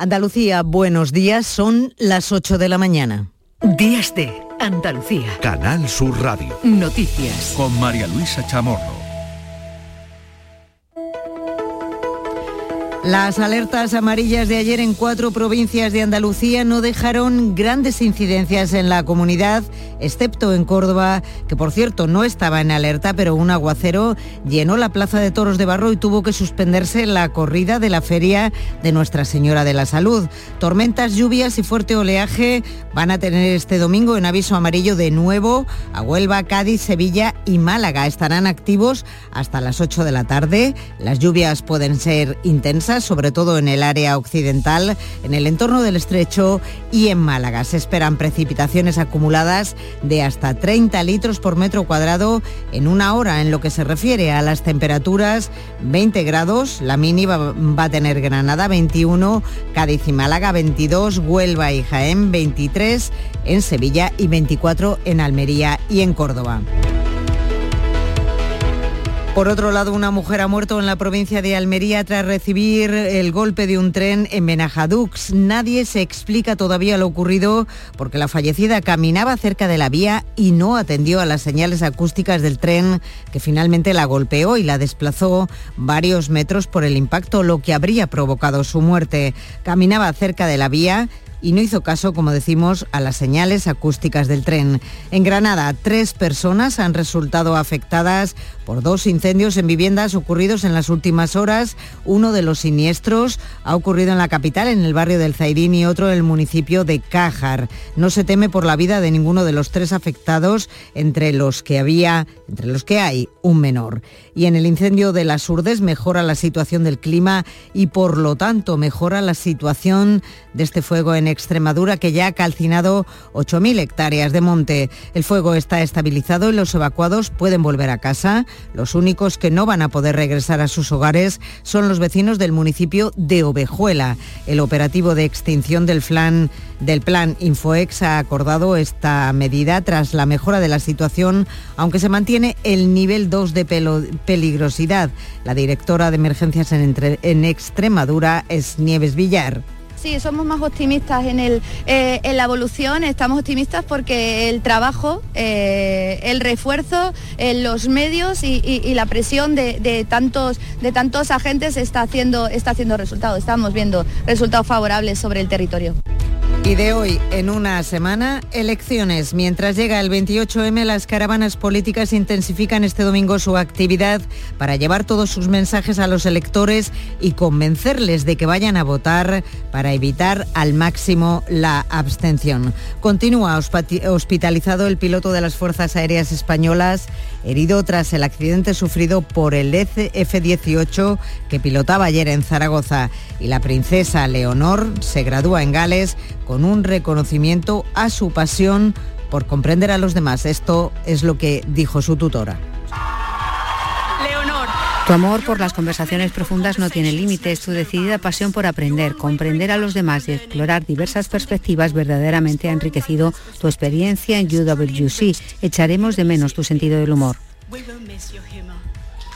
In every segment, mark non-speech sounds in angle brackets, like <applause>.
Andalucía, buenos días, son las 8 de la mañana. Días de Andalucía. Canal Sur Radio. Noticias. Con María Luisa Chamorro. Las alertas amarillas de ayer en cuatro provincias de Andalucía no dejaron grandes incidencias en la comunidad, excepto en Córdoba, que por cierto no estaba en alerta, pero un aguacero llenó la plaza de toros de Barro y tuvo que suspenderse la corrida de la feria de Nuestra Señora de la Salud. Tormentas, lluvias y fuerte oleaje van a tener este domingo en aviso amarillo de nuevo a Huelva, Cádiz, Sevilla y Málaga. Estarán activos hasta las 8 de la tarde. Las lluvias pueden ser intensas sobre todo en el área occidental, en el entorno del estrecho y en Málaga. Se esperan precipitaciones acumuladas de hasta 30 litros por metro cuadrado en una hora. En lo que se refiere a las temperaturas, 20 grados, la mínima va a tener Granada 21, Cádiz y Málaga 22, Huelva y Jaén 23, en Sevilla y 24 en Almería y en Córdoba. Por otro lado, una mujer ha muerto en la provincia de Almería tras recibir el golpe de un tren en Benajadux. Nadie se explica todavía lo ocurrido porque la fallecida caminaba cerca de la vía y no atendió a las señales acústicas del tren que finalmente la golpeó y la desplazó varios metros por el impacto, lo que habría provocado su muerte. Caminaba cerca de la vía y no hizo caso, como decimos, a las señales acústicas del tren. En Granada, tres personas han resultado afectadas por dos incendios en viviendas ocurridos en las últimas horas. Uno de los siniestros ha ocurrido en la capital, en el barrio del Zairín, y otro en el municipio de Cájar. No se teme por la vida de ninguno de los tres afectados, entre los que había, entre los que hay un menor. Y en el incendio de las Urdes mejora la situación del clima y por lo tanto mejora la situación de este fuego en Extremadura que ya ha calcinado 8.000 hectáreas de monte. El fuego está estabilizado y los evacuados pueden volver a casa. Los únicos que no van a poder regresar a sus hogares son los vecinos del municipio de Ovejuela. El operativo de extinción del plan, del plan Infoex ha acordado esta medida tras la mejora de la situación, aunque se mantiene el nivel 2 de peligrosidad. La directora de emergencias en, en Extremadura es Nieves Villar. Sí, somos más optimistas en, el, eh, en la evolución, estamos optimistas porque el trabajo, eh, el refuerzo, eh, los medios y, la presión de, tantos, de tantos agentes está haciendo, está haciendo resultados, estamos viendo resultados favorables sobre el territorio. Y de hoy, en una semana, elecciones. Mientras llega el 28M, las caravanas políticas intensifican este domingo su actividad para llevar todos sus mensajes a los electores y convencerles de que vayan a votar para evitar al máximo la abstención. Continúa hospitalizado el piloto de las Fuerzas Aéreas Españolas, herido tras el accidente sufrido por el F-18 que pilotaba ayer en Zaragoza. Y la princesa Leonor se gradúa en Gales con un reconocimiento a su pasión por comprender a los demás. Esto es lo que dijo su tutora. Tu amor por las conversaciones profundas no tiene límites, tu decidida pasión por aprender, comprender a los demás y explorar diversas perspectivas verdaderamente ha enriquecido tu experiencia en UWC. Echaremos de menos tu sentido del humor.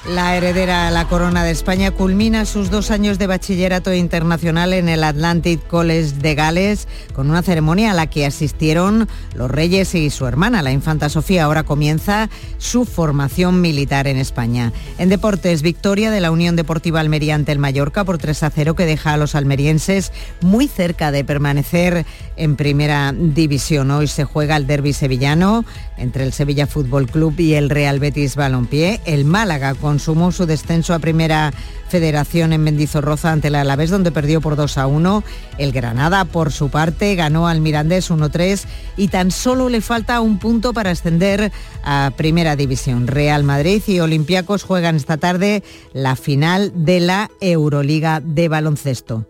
La heredera a la corona de España culmina sus dos años de bachillerato internacional en el Atlantic College de Gales con una ceremonia a la que asistieron los reyes y su hermana, la infanta Sofía. Ahora comienza su formación militar en España. En deportes, victoria de la Unión Deportiva Almería ante el Mallorca por 3 a 0 que deja a los almerienses muy cerca de permanecer en primera división. Hoy se juega el derby sevillano entre el Sevilla Fútbol Club y el Real Betis Balompié. El Málaga con consumó su descenso a primera federación en Mendizorroza ante el Alavés, donde perdió por 2 a 1. El Granada, por su parte, ganó al Mirandés 1-3 y tan solo le falta un punto para ascender a Primera División. Real Madrid y Olympiacos juegan esta tarde la final de la Euroliga de baloncesto.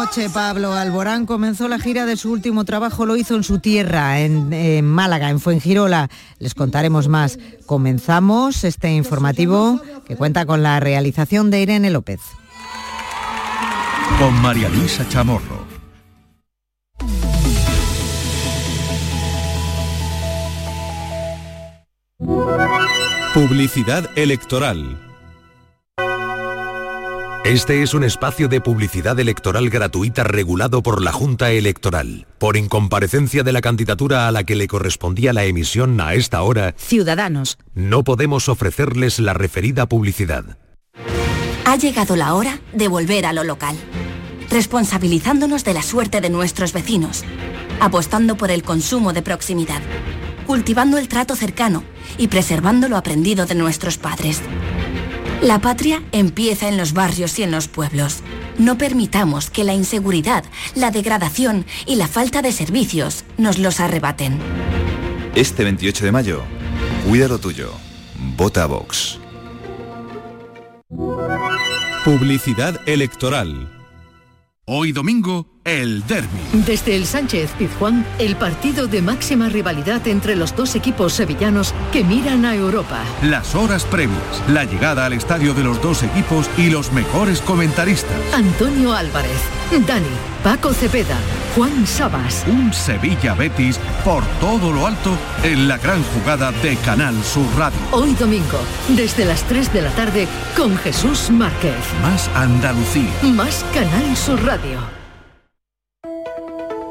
Y anoche Pablo Alborán comenzó la gira de su último trabajo, lo hizo en su tierra, en, en, Málaga, en Fuengirola. Les contaremos más. Comenzamos este informativo que cuenta con la realización de Irene López. con María Luisa Chamorro. Publicidad electoral. Este es un espacio de publicidad electoral gratuita regulado por la Junta Electoral. Por incomparecencia de la candidatura a la que le correspondía la emisión a esta hora, Ciudadanos, no podemos ofrecerles la referida publicidad. ha llegado la hora de volver a lo local, responsabilizándonos de la suerte de nuestros vecinos, apostando por el consumo de proximidad, cultivando el trato cercano y preservando lo aprendido de nuestros padres. La patria empieza en los barrios y en los pueblos. No permitamos que la inseguridad, la degradación y la falta de servicios nos los arrebaten. Este 28 de mayo, cuida lo tuyo. Vota Vox. Publicidad electoral. Hoy domingo, el derby. Desde el Sánchez Pizjuán, el partido de máxima rivalidad entre los dos equipos sevillanos que miran a Europa. Las horas previas, la llegada al estadio de los dos equipos y los mejores comentaristas. Antonio Álvarez, Dani, Paco Cepeda, Juan Sabas. Un Sevilla Betis por todo lo alto en la gran jugada de Canal Sur Radio. Hoy domingo, desde las 3 de la tarde, con Jesús Márquez. Más Andalucía. Más Canal Sur Radio.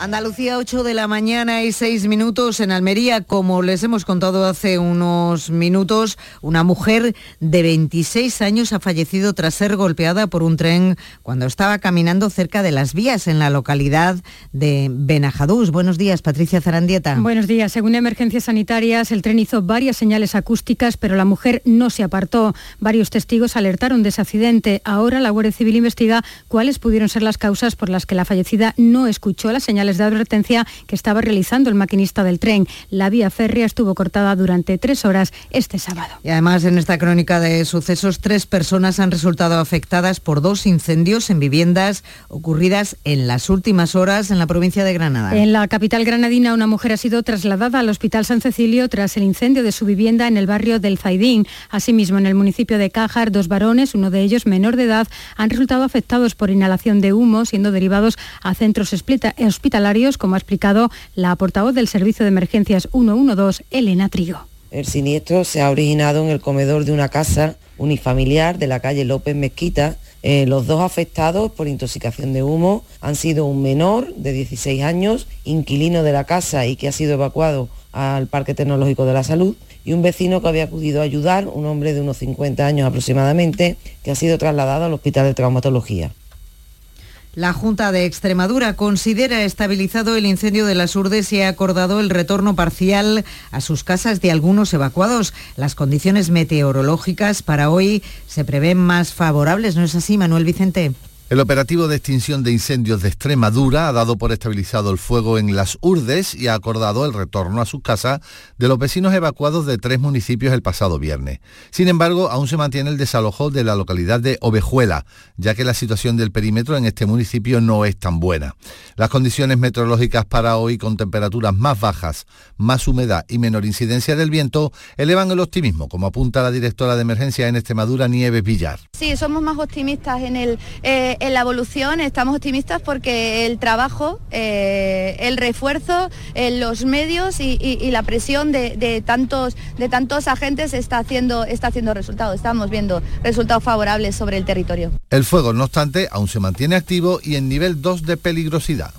Andalucía, 8 de la mañana y 6 minutos en Almería. Como les hemos contado hace unos minutos, una mujer de 26 años ha fallecido tras ser golpeada por un tren cuando estaba caminando cerca de las vías en la localidad de Benajadús. Buenos días, Patricia Zarandieta. Buenos días. Según emergencias sanitarias, el tren hizo varias señales acústicas, pero la mujer no se apartó. Varios testigos alertaron de ese accidente. Ahora la Guardia Civil investiga cuáles pudieron ser las causas por las que la fallecida no escuchó las señales de advertencia que estaba realizando el maquinista del tren. La vía férrea estuvo cortada durante tres horas este sábado. Y además en esta crónica de sucesos, tres personas han resultado afectadas por dos incendios en viviendas ocurridas en las últimas horas en la provincia de Granada. En la capital granadina, una mujer ha sido trasladada al Hospital San Cecilio tras el incendio de su vivienda en el barrio del Zaidín. Asimismo, en el municipio de Cájar, dos varones, uno de ellos menor de edad, han resultado afectados por inhalación de humo, siendo derivados a centros explita- hospitalarios, como ha explicado la portavoz del Servicio de Emergencias 112, Elena Trigo. El siniestro se ha originado en el comedor de una casa unifamiliar de la calle López Mezquita. Eh, los dos afectados por intoxicación de humo han sido un menor de 16 años, inquilino de la casa y que ha sido evacuado al Parque Tecnológico de la Salud, y un vecino que había acudido a ayudar, un hombre de unos 50 años aproximadamente, que ha sido trasladado al Hospital de Traumatología. La Junta de Extremadura considera estabilizado el incendio de las Urdes y ha acordado el retorno parcial a sus casas de algunos evacuados. Las condiciones meteorológicas para hoy se prevén más favorables, ¿no es así, Manuel Vicente? El operativo de extinción de incendios de Extremadura ha dado por estabilizado el fuego en las Urdes y ha acordado el retorno a sus casas de los vecinos evacuados de tres municipios el pasado viernes. Sin embargo, aún se mantiene el desalojo de la localidad de Ovejuela, ya que la situación del perímetro en este municipio no es tan buena. Las condiciones meteorológicas para hoy, con temperaturas más bajas, más humedad y menor incidencia del viento, elevan el optimismo, como apunta la directora de emergencia en Extremadura, Nieves Villar. Sí, somos más optimistas en, el, eh, en la evolución, estamos optimistas porque el trabajo, eh, el refuerzo, eh, los medios y, la presión de, de tantos, de tantos agentes está haciendo, está haciendo resultados. Estamos viendo resultados favorables sobre el territorio. El fuego, no obstante, aún se mantiene activo y en nivel 2 de peligrosidad.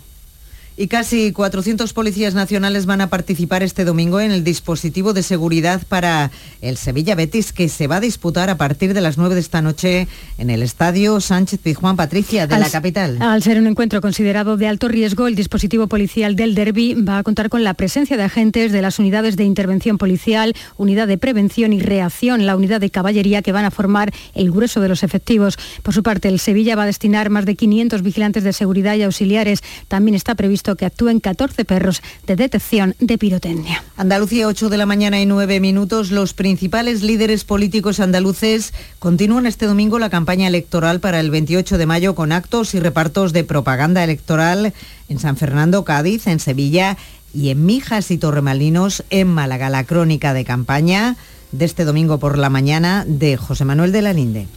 Y casi 400 policías nacionales van a participar este domingo en el dispositivo de seguridad para el Sevilla Betis que se va a disputar a partir de las 9 de esta noche en el estadio Sánchez Pizjuán Patricia de Al- la capital. Al ser un encuentro considerado de alto riesgo, el dispositivo policial del Derby va a contar con la presencia de agentes de las unidades de intervención policial, unidad de prevención y reacción, la unidad de caballería que van a formar el grueso de los efectivos. Por su parte, el Sevilla va a destinar más de 500 vigilantes de seguridad y auxiliares. También está previsto que actúen 14 perros de detección de pirotecnia. Andalucía, 8 de la mañana y 9 minutos. Los principales líderes políticos andaluces continúan este domingo la campaña electoral para el 28 de mayo con actos y repartos de propaganda electoral en San Fernando, Cádiz, en Sevilla y en Mijas y Torremalinos, en Málaga. La crónica de campaña de este domingo por la mañana de José Manuel de la Linde.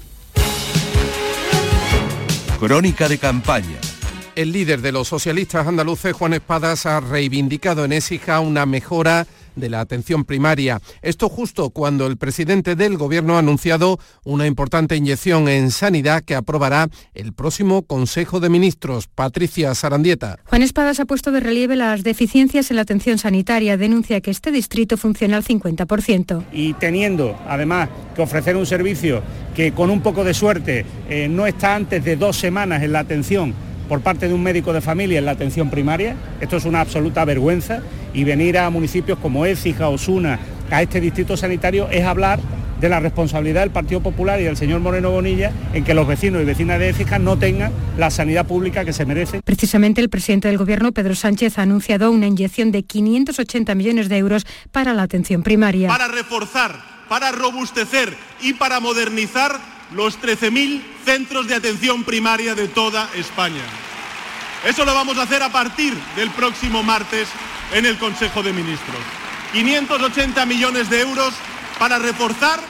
Crónica de campaña. El líder de los socialistas andaluces, Juan Espadas, ha reivindicado en Écija una mejora de la atención primaria. Esto justo cuando el presidente del Gobierno ha anunciado una importante inyección en sanidad que aprobará el próximo Consejo de Ministros. Patricia Sarandieta. Juan Espadas ha puesto de relieve las deficiencias en la atención sanitaria. Denuncia que este distrito funciona al 50%. Y teniendo además que ofrecer un servicio que con un poco de suerte eh, no está antes de dos semanas en la atención por parte de un médico de familia en la atención primaria. Esto es una absoluta vergüenza y venir a municipios como Écija, Osuna, a este distrito sanitario es hablar de la responsabilidad del Partido Popular y del señor Moreno Bonilla en que los vecinos y vecinas de Écija no tengan la sanidad pública que se merecen. Precisamente el presidente del Gobierno, Pedro Sánchez, ha anunciado una inyección de 580 millones de euros para la atención primaria. Para reforzar, para robustecer y para modernizar los 13.000 centros de atención primaria de toda España. Eso lo vamos a hacer a partir del próximo martes en el Consejo de Ministros. 580 millones de euros para reforzar,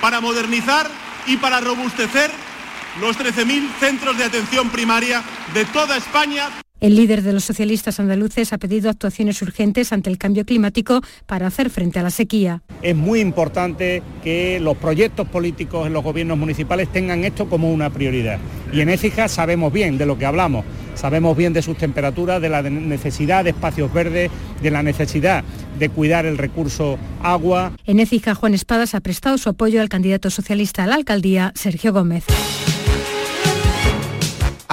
para modernizar y para robustecer los 13.000 centros de atención primaria de toda España. El líder de los socialistas andaluces ha pedido actuaciones urgentes ante el cambio climático para hacer frente a la sequía. Es muy importante que los proyectos políticos en los gobiernos municipales tengan esto como una prioridad. Y en Écija sabemos bien de lo que hablamos, sabemos bien de sus temperaturas, de la necesidad de espacios verdes, de la necesidad de cuidar el recurso agua. En Écija, Juan Espadas ha prestado su apoyo al candidato socialista a la alcaldía, Sergio Gómez.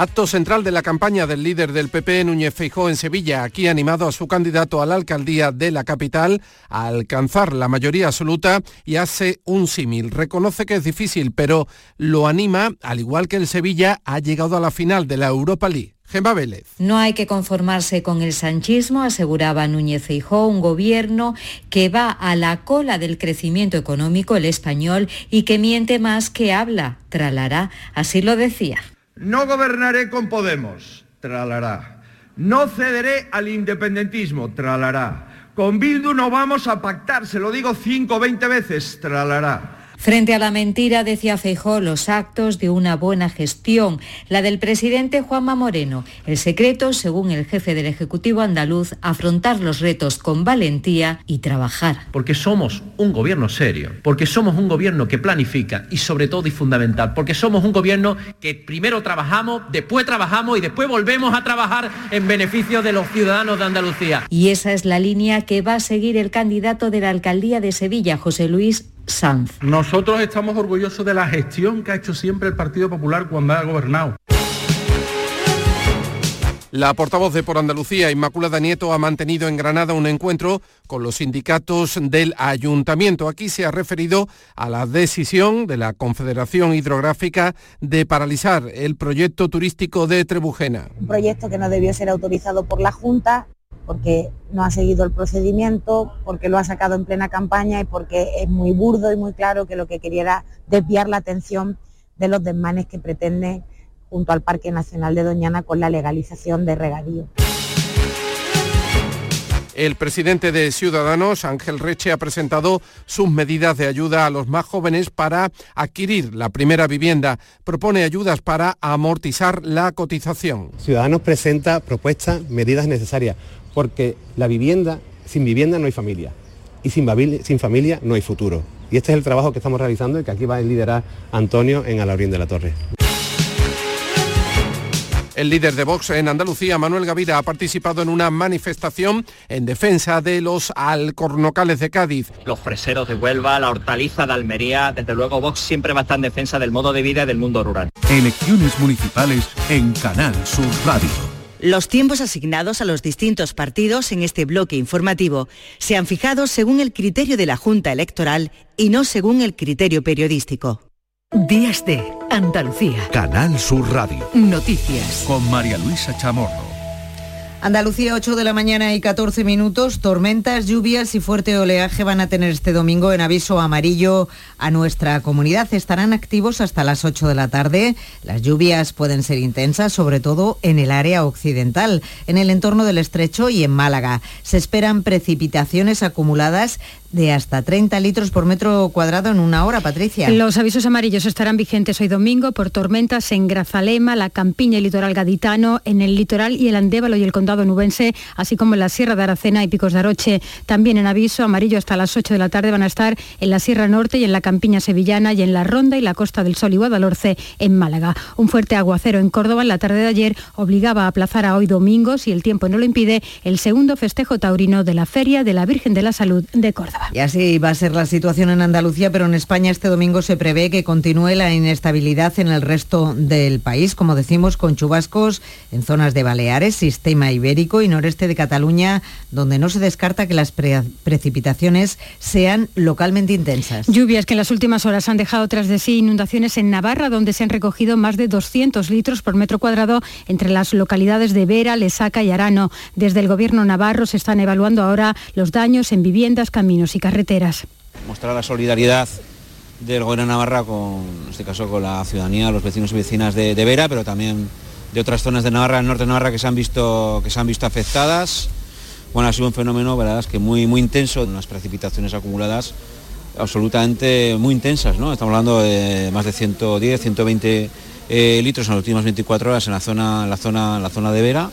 Acto central de la campaña del líder del PP, Núñez Feijó, en Sevilla. Aquí animado a su candidato a la alcaldía de la capital a alcanzar la mayoría absoluta y hace un símil. Reconoce que es difícil, pero lo anima, al igual que el Sevilla, ha llegado a la final de la Europa League. Gemma Vélez. No hay que conformarse con el sanchismo, aseguraba Núñez Feijó, un gobierno que va a la cola del crecimiento económico, el español, y que miente más que habla, tralará, así lo decía. No gobernaré con Podemos, tralará. No cederé al independentismo, tralará. Con Bildu no vamos a pactar, se lo digo cinco o veinte veces, tralará. Frente a la mentira, decía Feijó, los actos de una buena gestión, la del presidente Juanma Moreno. El secreto, según el jefe del Ejecutivo andaluz, afrontar los retos con valentía y trabajar. Porque somos un gobierno serio, porque somos un gobierno que planifica y sobre todo y fundamental, porque somos un gobierno que primero trabajamos, después trabajamos y después volvemos a trabajar en beneficio de los ciudadanos de Andalucía. Y esa es la línea que va a seguir el candidato de la alcaldía de Sevilla, José Luis Sanz. Nosotros estamos orgullosos de la gestión que ha hecho siempre el Partido Popular cuando ha gobernado. La portavoz de Por Andalucía, Inmaculada Nieto, ha mantenido en Granada un encuentro con los sindicatos del ayuntamiento. Aquí se ha referido a la decisión de la Confederación Hidrográfica de paralizar el proyecto turístico de Trebujena. Un proyecto que no debió ser autorizado por la Junta porque no ha seguido el procedimiento, porque lo ha sacado en plena campaña y porque es muy burdo y muy claro que lo que quería era desviar la atención de los desmanes que pretende junto al Parque Nacional de Doñana con la legalización de regadío. El presidente de Ciudadanos, Ángel Reche, ha presentado sus medidas de ayuda a los más jóvenes para adquirir la primera vivienda. Propone ayudas para amortizar la cotización. Ciudadanos presenta propuestas, medidas necesarias porque la vivienda, sin vivienda no hay familia y sin, sin familia no hay futuro. Y este es el trabajo que estamos realizando y que aquí va a liderar Antonio en Alaurín de la Torre. El líder de Vox en Andalucía, Manuel Gavira, ha participado en una manifestación en defensa de los alcornocales de Cádiz. Los freseros de Huelva, la hortaliza de Almería, desde luego Vox siempre va a estar en defensa del modo de vida y del mundo rural. Elecciones municipales en Canal Sur Radio. Los tiempos asignados a los distintos partidos en este bloque informativo se han fijado según el criterio de la Junta Electoral y no según el criterio periodístico. Días de Andalucía. Canal Sur Radio. Noticias. Con María Luisa Chamorro. Andalucía, 8 de la mañana y 14 minutos. Tormentas, lluvias y fuerte oleaje van a tener este domingo en aviso amarillo a nuestra comunidad. Estarán activos hasta las 8 de la tarde. Las lluvias pueden ser intensas, sobre todo en el área occidental, en el entorno del estrecho y en Málaga. Se esperan precipitaciones acumuladas de hasta 30 litros por metro cuadrado en una hora, Patricia. Los avisos amarillos estarán vigentes hoy domingo por tormentas en Grazalema, la Campiña y litoral gaditano, en el litoral y el Andévalo y el condado nubense, así como en la Sierra de Aracena y Picos de Aroche. También en aviso amarillo hasta las 8 de la tarde van a estar en la Sierra Norte y en la Campiña sevillana y en la Ronda y la Costa del Sol y Guadalhorce en Málaga. Un fuerte aguacero en Córdoba en la tarde de ayer obligaba a aplazar a hoy domingo, si el tiempo no lo impide, el segundo festejo taurino de la Feria de la Virgen de la Salud de Córdoba. Y así va a ser la situación en Andalucía, pero en España este domingo se prevé que continúe la inestabilidad en el resto del país, como decimos, con chubascos en zonas de Baleares, sistema ibérico y noreste de Cataluña, donde no se descarta que las precipitaciones sean localmente intensas. Lluvias que en las últimas horas han dejado tras de sí inundaciones en Navarra, donde se han recogido más de 200 litros por metro cuadrado entre las localidades de Vera, Lesaca y Arano. Desde el gobierno navarro se están evaluando ahora los daños en viviendas, caminos y carreteras. Mostrar la solidaridad del gobierno de Navarra con, en este caso, con la ciudadanía, los vecinos y vecinas de, Vera, pero también de otras zonas de Navarra, el norte de Navarra, que se han visto, que se han visto afectadas. Bueno, ha sido un fenómeno, verdad, es que muy, muy intenso, unas precipitaciones acumuladas absolutamente muy intensas, ¿no? Estamos hablando de más de 110, 120 eh, litros en las últimas 24 horas en la zona, la zona, en la zona de Vera.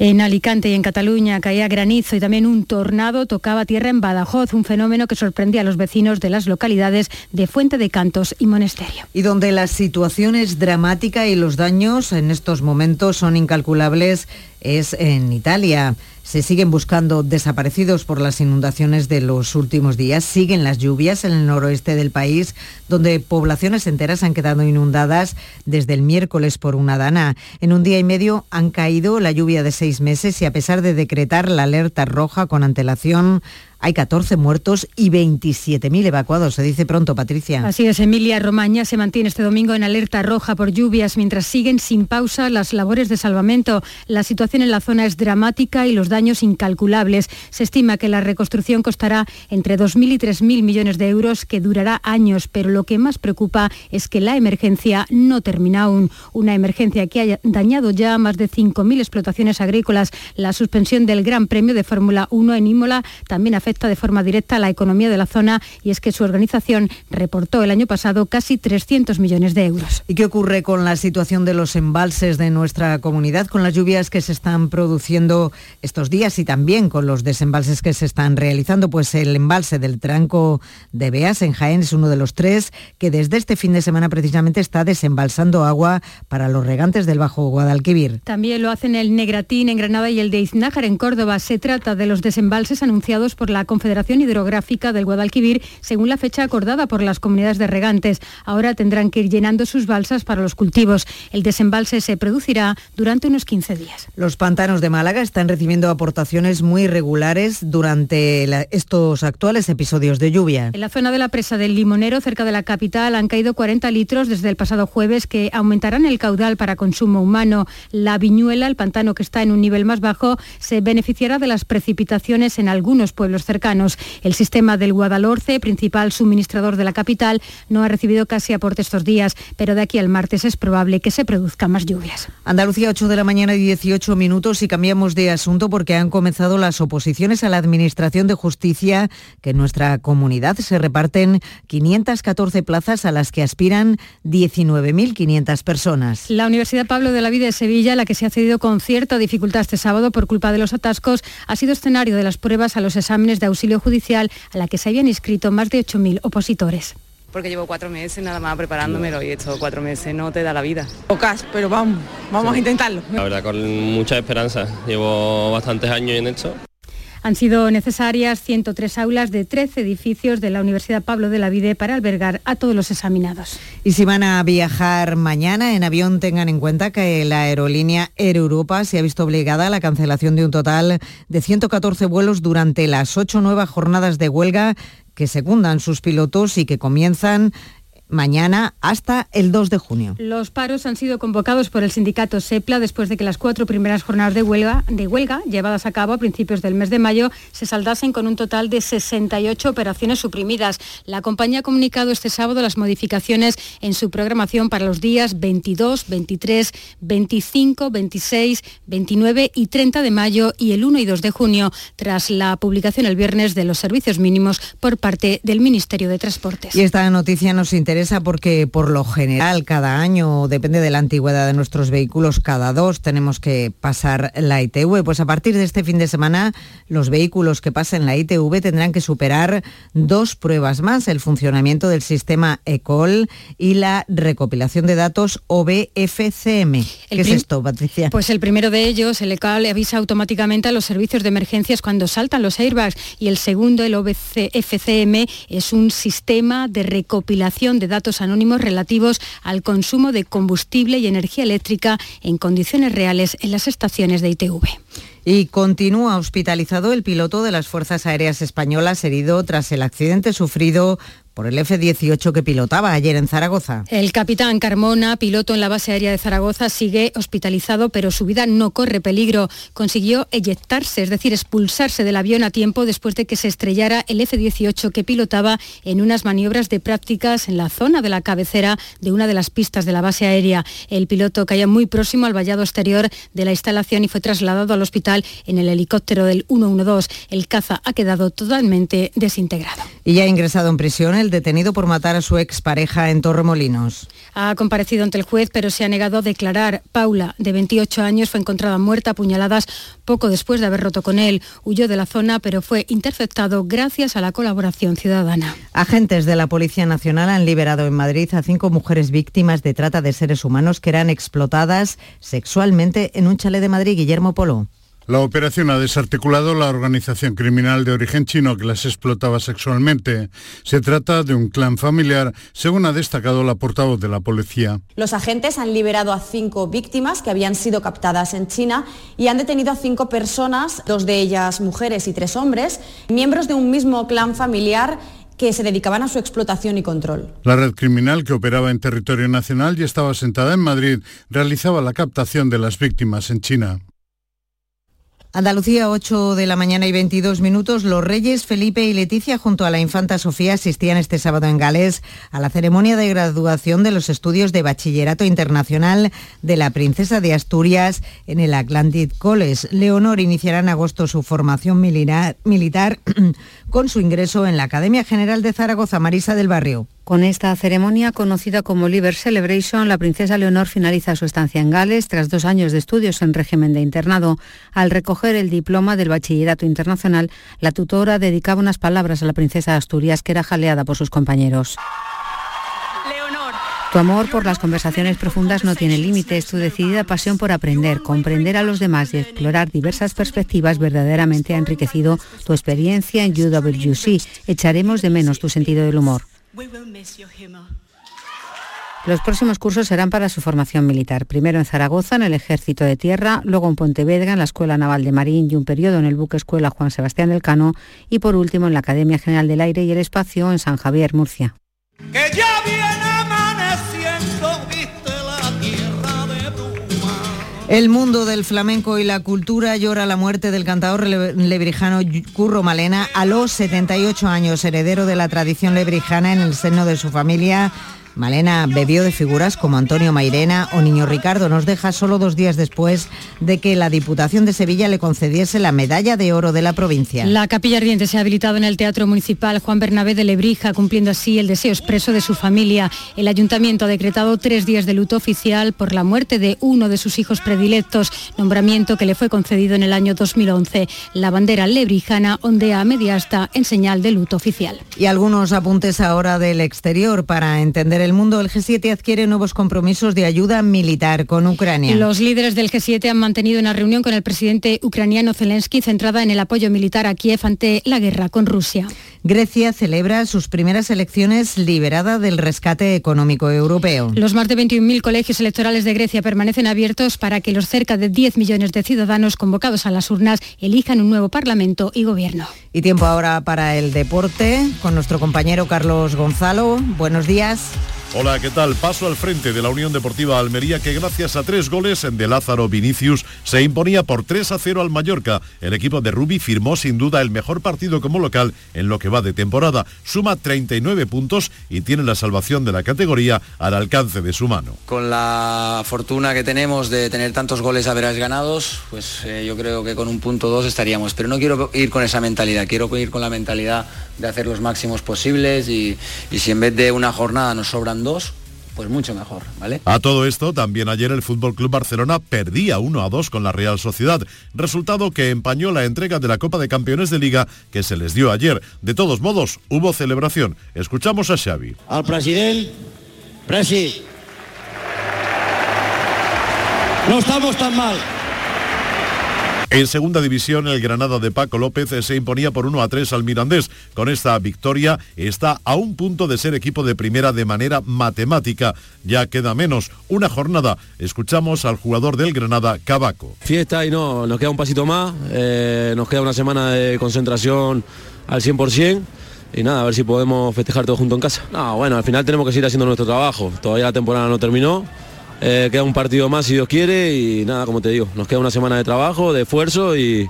En Alicante y en Cataluña caía granizo y también un tornado tocaba tierra en Badajoz, un fenómeno que sorprendía a los vecinos de las localidades de Fuente de Cantos y Monesterio. Y donde la situación es dramática y los daños en estos momentos son incalculables es en Italia. Se siguen buscando desaparecidos por las inundaciones de los últimos días. Siguen las lluvias en el noroeste del país, donde poblaciones enteras han quedado inundadas desde el miércoles por una dana. En un día y medio han caído la lluvia de seis meses y a pesar de decretar la alerta roja con antelación, hay 14 muertos y 27.000 evacuados, se dice pronto, Patricia. Así es, Emilia Romaña se mantiene este domingo en alerta roja por lluvias mientras siguen sin pausa las labores de salvamento. La situación en la zona es dramática y los daños incalculables. Se estima que la reconstrucción costará entre 2.000 y 3.000 millones de euros, que durará años, pero lo que más preocupa es que la emergencia no termina aún. Una emergencia que ha dañado ya más de 5.000 explotaciones agrícolas. La suspensión del Gran Premio de Fórmula 1 en Imola también afecta afecta de forma directa a la economía de la zona y es que su organización reportó el año pasado casi 300 millones de euros. ¿Y qué ocurre con la situación de los embalses de nuestra comunidad, con las lluvias que se están produciendo estos días y también con los desembalses que se están realizando? Pues el embalse del Tranco de Beas en Jaén es uno de los tres que desde este fin de semana precisamente está desembalsando agua para los regantes del Bajo Guadalquivir. También lo hacen el Negratín en Granada y el de Iznájar en Córdoba. Se trata de los desembalses anunciados por la la Confederación Hidrográfica del Guadalquivir según la fecha acordada por las comunidades de regantes. Ahora tendrán que ir llenando sus balsas para los cultivos. El desembalse se producirá durante unos 15 días. Los pantanos de Málaga están recibiendo aportaciones muy regulares durante estos actuales episodios de lluvia. En la zona de la presa del Limonero, cerca de la capital, han caído 40 litros desde el pasado jueves que aumentarán el caudal para consumo humano. La Viñuela, el pantano que está en un nivel más bajo, se beneficiará de las precipitaciones en algunos pueblos cercanos. El sistema del Guadalhorce, principal suministrador de la capital, no ha recibido casi aporte estos días, pero de aquí al martes es probable que se produzcan más lluvias. Andalucía, 8 de la mañana y 18 minutos y cambiamos de asunto porque han comenzado las oposiciones a la Administración de Justicia, que en nuestra comunidad se reparten 514 plazas a las que aspiran 19.500 personas. La Universidad Pablo de la Vida de Sevilla, la que se ha cedido con cierta dificultad este sábado por culpa de los atascos, ha sido escenario de las pruebas a los exámenes de auxilio judicial a la que se habían inscrito más de 8.000 opositores. Porque llevo cuatro meses nada más preparándomelo y estos cuatro meses no te da la vida. Pocas, pero vamos, vamos a intentarlo. La verdad, con mucha esperanza. Llevo bastantes años en esto han sido necesarias 103 aulas de 13 edificios de la Universidad Pablo de la Vide para albergar a todos los examinados. Y si van a viajar mañana en avión, tengan en cuenta que la aerolínea Air Europa se ha visto obligada a la cancelación de un total de 114 vuelos durante las ocho nuevas jornadas de huelga que secundan sus pilotos y que comienzan mañana hasta el 2 de junio. Los paros han sido convocados por el sindicato SEPLA después de que las cuatro primeras jornadas de huelga, de huelga llevadas a cabo a principios del mes de mayo se saldasen con un total de 68 operaciones suprimidas. La compañía ha comunicado este sábado las modificaciones en su programación para los días 22, 23, 25, 26, 29 y 30 de mayo y el 1 y 2 de junio, tras la publicación el viernes de los servicios mínimos por parte del Ministerio de Transportes. Y esta noticia nos interesa porque por lo general cada año, depende de la antigüedad de nuestros vehículos, cada dos tenemos que pasar la ITV. Pues a partir de este fin de semana los vehículos que pasen la ITV tendrán que superar dos pruebas más, el funcionamiento del sistema ECOL y la recopilación de datos OBFCM. ¿Qué es esto, Patricia? Pues el primero de ellos, el ECOL, avisa automáticamente a los servicios de emergencias cuando saltan los airbags y el segundo, el OBFCM, es un sistema de recopilación de datos anónimos relativos al consumo de combustible y energía eléctrica en condiciones reales en las estaciones de ITV. Y continúa hospitalizado el piloto de las Fuerzas Aéreas Españolas herido tras el accidente sufrido por el F-18 que pilotaba ayer en Zaragoza. El capitán Carmona, piloto en la base aérea de Zaragoza, sigue hospitalizado, pero su vida no corre peligro. Consiguió eyectarse, es decir, expulsarse del avión a tiempo después de que se estrellara el F-18 que pilotaba en unas maniobras de prácticas en la zona de la cabecera de una de las pistas de la base aérea. El piloto caía muy próximo al vallado exterior de la instalación y fue trasladado al hospital en el helicóptero del 112. El caza ha quedado totalmente desintegrado. Y ya ha ingresado en prisión el detenido por matar a su expareja en Torremolinos. Ha comparecido ante el juez, pero se ha negado a declarar. Paula, de 28 años, fue encontrada muerta a puñaladas poco después de haber roto con él. Huyó de la zona, pero fue interceptado gracias a la colaboración ciudadana. Agentes de la Policía Nacional han liberado en Madrid a cinco mujeres víctimas de trata de seres humanos que eran explotadas sexualmente en un chalet de Madrid. Guillermo Polo. La operación ha desarticulado la organización criminal de origen chino que las explotaba sexualmente. Se trata de un clan familiar, según ha destacado la portavoz de la policía. Los agentes han liberado a cinco víctimas que habían sido captadas en China y han detenido a cinco personas, dos de ellas mujeres y tres hombres, miembros de un mismo clan familiar que se dedicaban a su explotación y control. La red criminal que operaba en territorio nacional y estaba sentada en Madrid realizaba la captación de las víctimas en China. Andalucía, 8 de la mañana y 22 minutos. Los reyes Felipe y Leticia junto a la infanta Sofía asistían este sábado en Gales a la ceremonia de graduación de los estudios de bachillerato internacional de la princesa de Asturias en el Atlantic College. Leonor iniciará en agosto su formación militar, <clears throat> con su ingreso en la Academia General de Zaragoza, Marisa del Barrio. Con esta ceremonia, conocida como Liber Celebration, la princesa Leonor finaliza su estancia en Gales tras dos años de estudios en régimen de internado. Al recoger el diploma del Bachillerato Internacional, la tutora dedicaba unas palabras a la princesa de Asturias que era jaleada por sus compañeros. Tu amor por las conversaciones profundas no tiene límites, tu decidida pasión por aprender, comprender a los demás y explorar diversas perspectivas verdaderamente ha enriquecido tu experiencia en UWC. Echaremos de menos tu sentido del humor. Los próximos cursos serán para su formación militar. Primero en Zaragoza, en el Ejército de Tierra, luego en Pontevedra, en la Escuela Naval de Marín y un periodo en el buque Escuela Juan Sebastián del Cano y por último en la Academia General del Aire y el Espacio en San Javier, Murcia. El mundo del flamenco y la cultura llora la muerte del cantador lebrijano Curro Malena a los 78 años, heredero de la tradición lebrijana en el seno de su familia Malena bebió de figuras como Antonio Mairena o Niño Ricardo. Nos deja solo dos días después de que la Diputación de Sevilla le concediese la medalla de oro de la provincia. La capilla ardiente se ha habilitado en el Teatro Municipal Juan Bernabé de Lebrija, cumpliendo así el deseo expreso de su familia. El ayuntamiento ha decretado tres días de luto oficial por la muerte de uno de sus hijos predilectos, nombramiento que le fue concedido en el año 2011. La bandera lebrijana ondea a media asta en señal de luto oficial. Y algunos apuntes ahora del exterior para entender el el mundo, el G7 adquiere nuevos compromisos de ayuda militar con Ucrania. Los líderes del G7 han mantenido una reunión con el presidente ucraniano Zelensky centrada en el apoyo militar a Kiev ante la guerra con Rusia. Grecia celebra sus primeras elecciones liberada del rescate económico europeo. Los más de 21.000 colegios electorales de Grecia permanecen abiertos para que los cerca de 10 millones de ciudadanos convocados a las urnas elijan un nuevo Parlamento y gobierno. Y tiempo ahora para el deporte con nuestro compañero Carlos Gonzalo. Buenos días. Hola, ¿qué tal? Paso al frente de la Unión Deportiva Almería que gracias a tres goles de Lázaro Vinicius se imponía por 3 a 0 al Mallorca. El equipo de Rubi firmó sin duda el mejor partido como local en lo que va de temporada. Suma 39 puntos y tiene la salvación de la categoría al alcance de su mano. Con la fortuna que tenemos de tener tantos goles a veras ganados, pues eh, yo creo que con un punto dos estaríamos. Pero no quiero ir con esa mentalidad, quiero ir con la mentalidad de hacer los máximos posibles y, y si en vez de una jornada nos sobran dos, pues mucho mejor, ¿vale? A todo esto, también ayer el Fútbol Club Barcelona perdía 1 a 2 con la Real Sociedad, resultado que empañó la entrega de la Copa de Campeones de Liga que se les dio ayer. De todos modos, hubo celebración. Escuchamos a Xavi. Al presidente, presi, no estamos tan mal. En segunda división, el Granada de Paco López se imponía por 1 a 3 al Mirandés. Con esta victoria está a un punto de ser equipo de primera de manera matemática. Ya queda menos una jornada. Escuchamos al jugador del Granada, Cabaco. Fiesta y no, nos queda un pasito más. Eh, nos queda una semana de concentración al 100% y nada, a ver si podemos festejar todo junto en casa. No, bueno, al final tenemos que seguir haciendo nuestro trabajo. Todavía la temporada no terminó. Eh, queda un partido más si Dios quiere y nada, como te digo, nos queda una semana de trabajo, de esfuerzo y,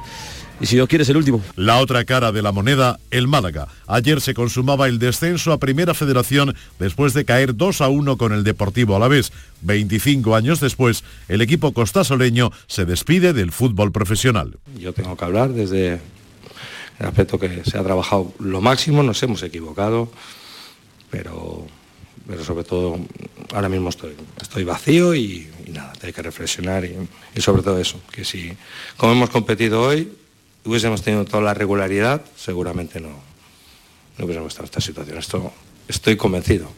y si Dios quiere es el último. La otra cara de la moneda, el Málaga. Ayer se consumaba el descenso a Primera Federación después de caer 2 a 1 con el Deportivo Alavés. 25 años después, el equipo costasoleño se despide del fútbol profesional. Yo tengo que hablar desde el aspecto que se ha trabajado lo máximo, nos hemos equivocado, pero pero sobre todo ahora mismo estoy, vacío y, nada, hay que reflexionar y, sobre todo eso, que si como hemos competido hoy, hubiésemos tenido toda la regularidad, seguramente no, no hubiésemos estado en esta situación. Esto estoy convencido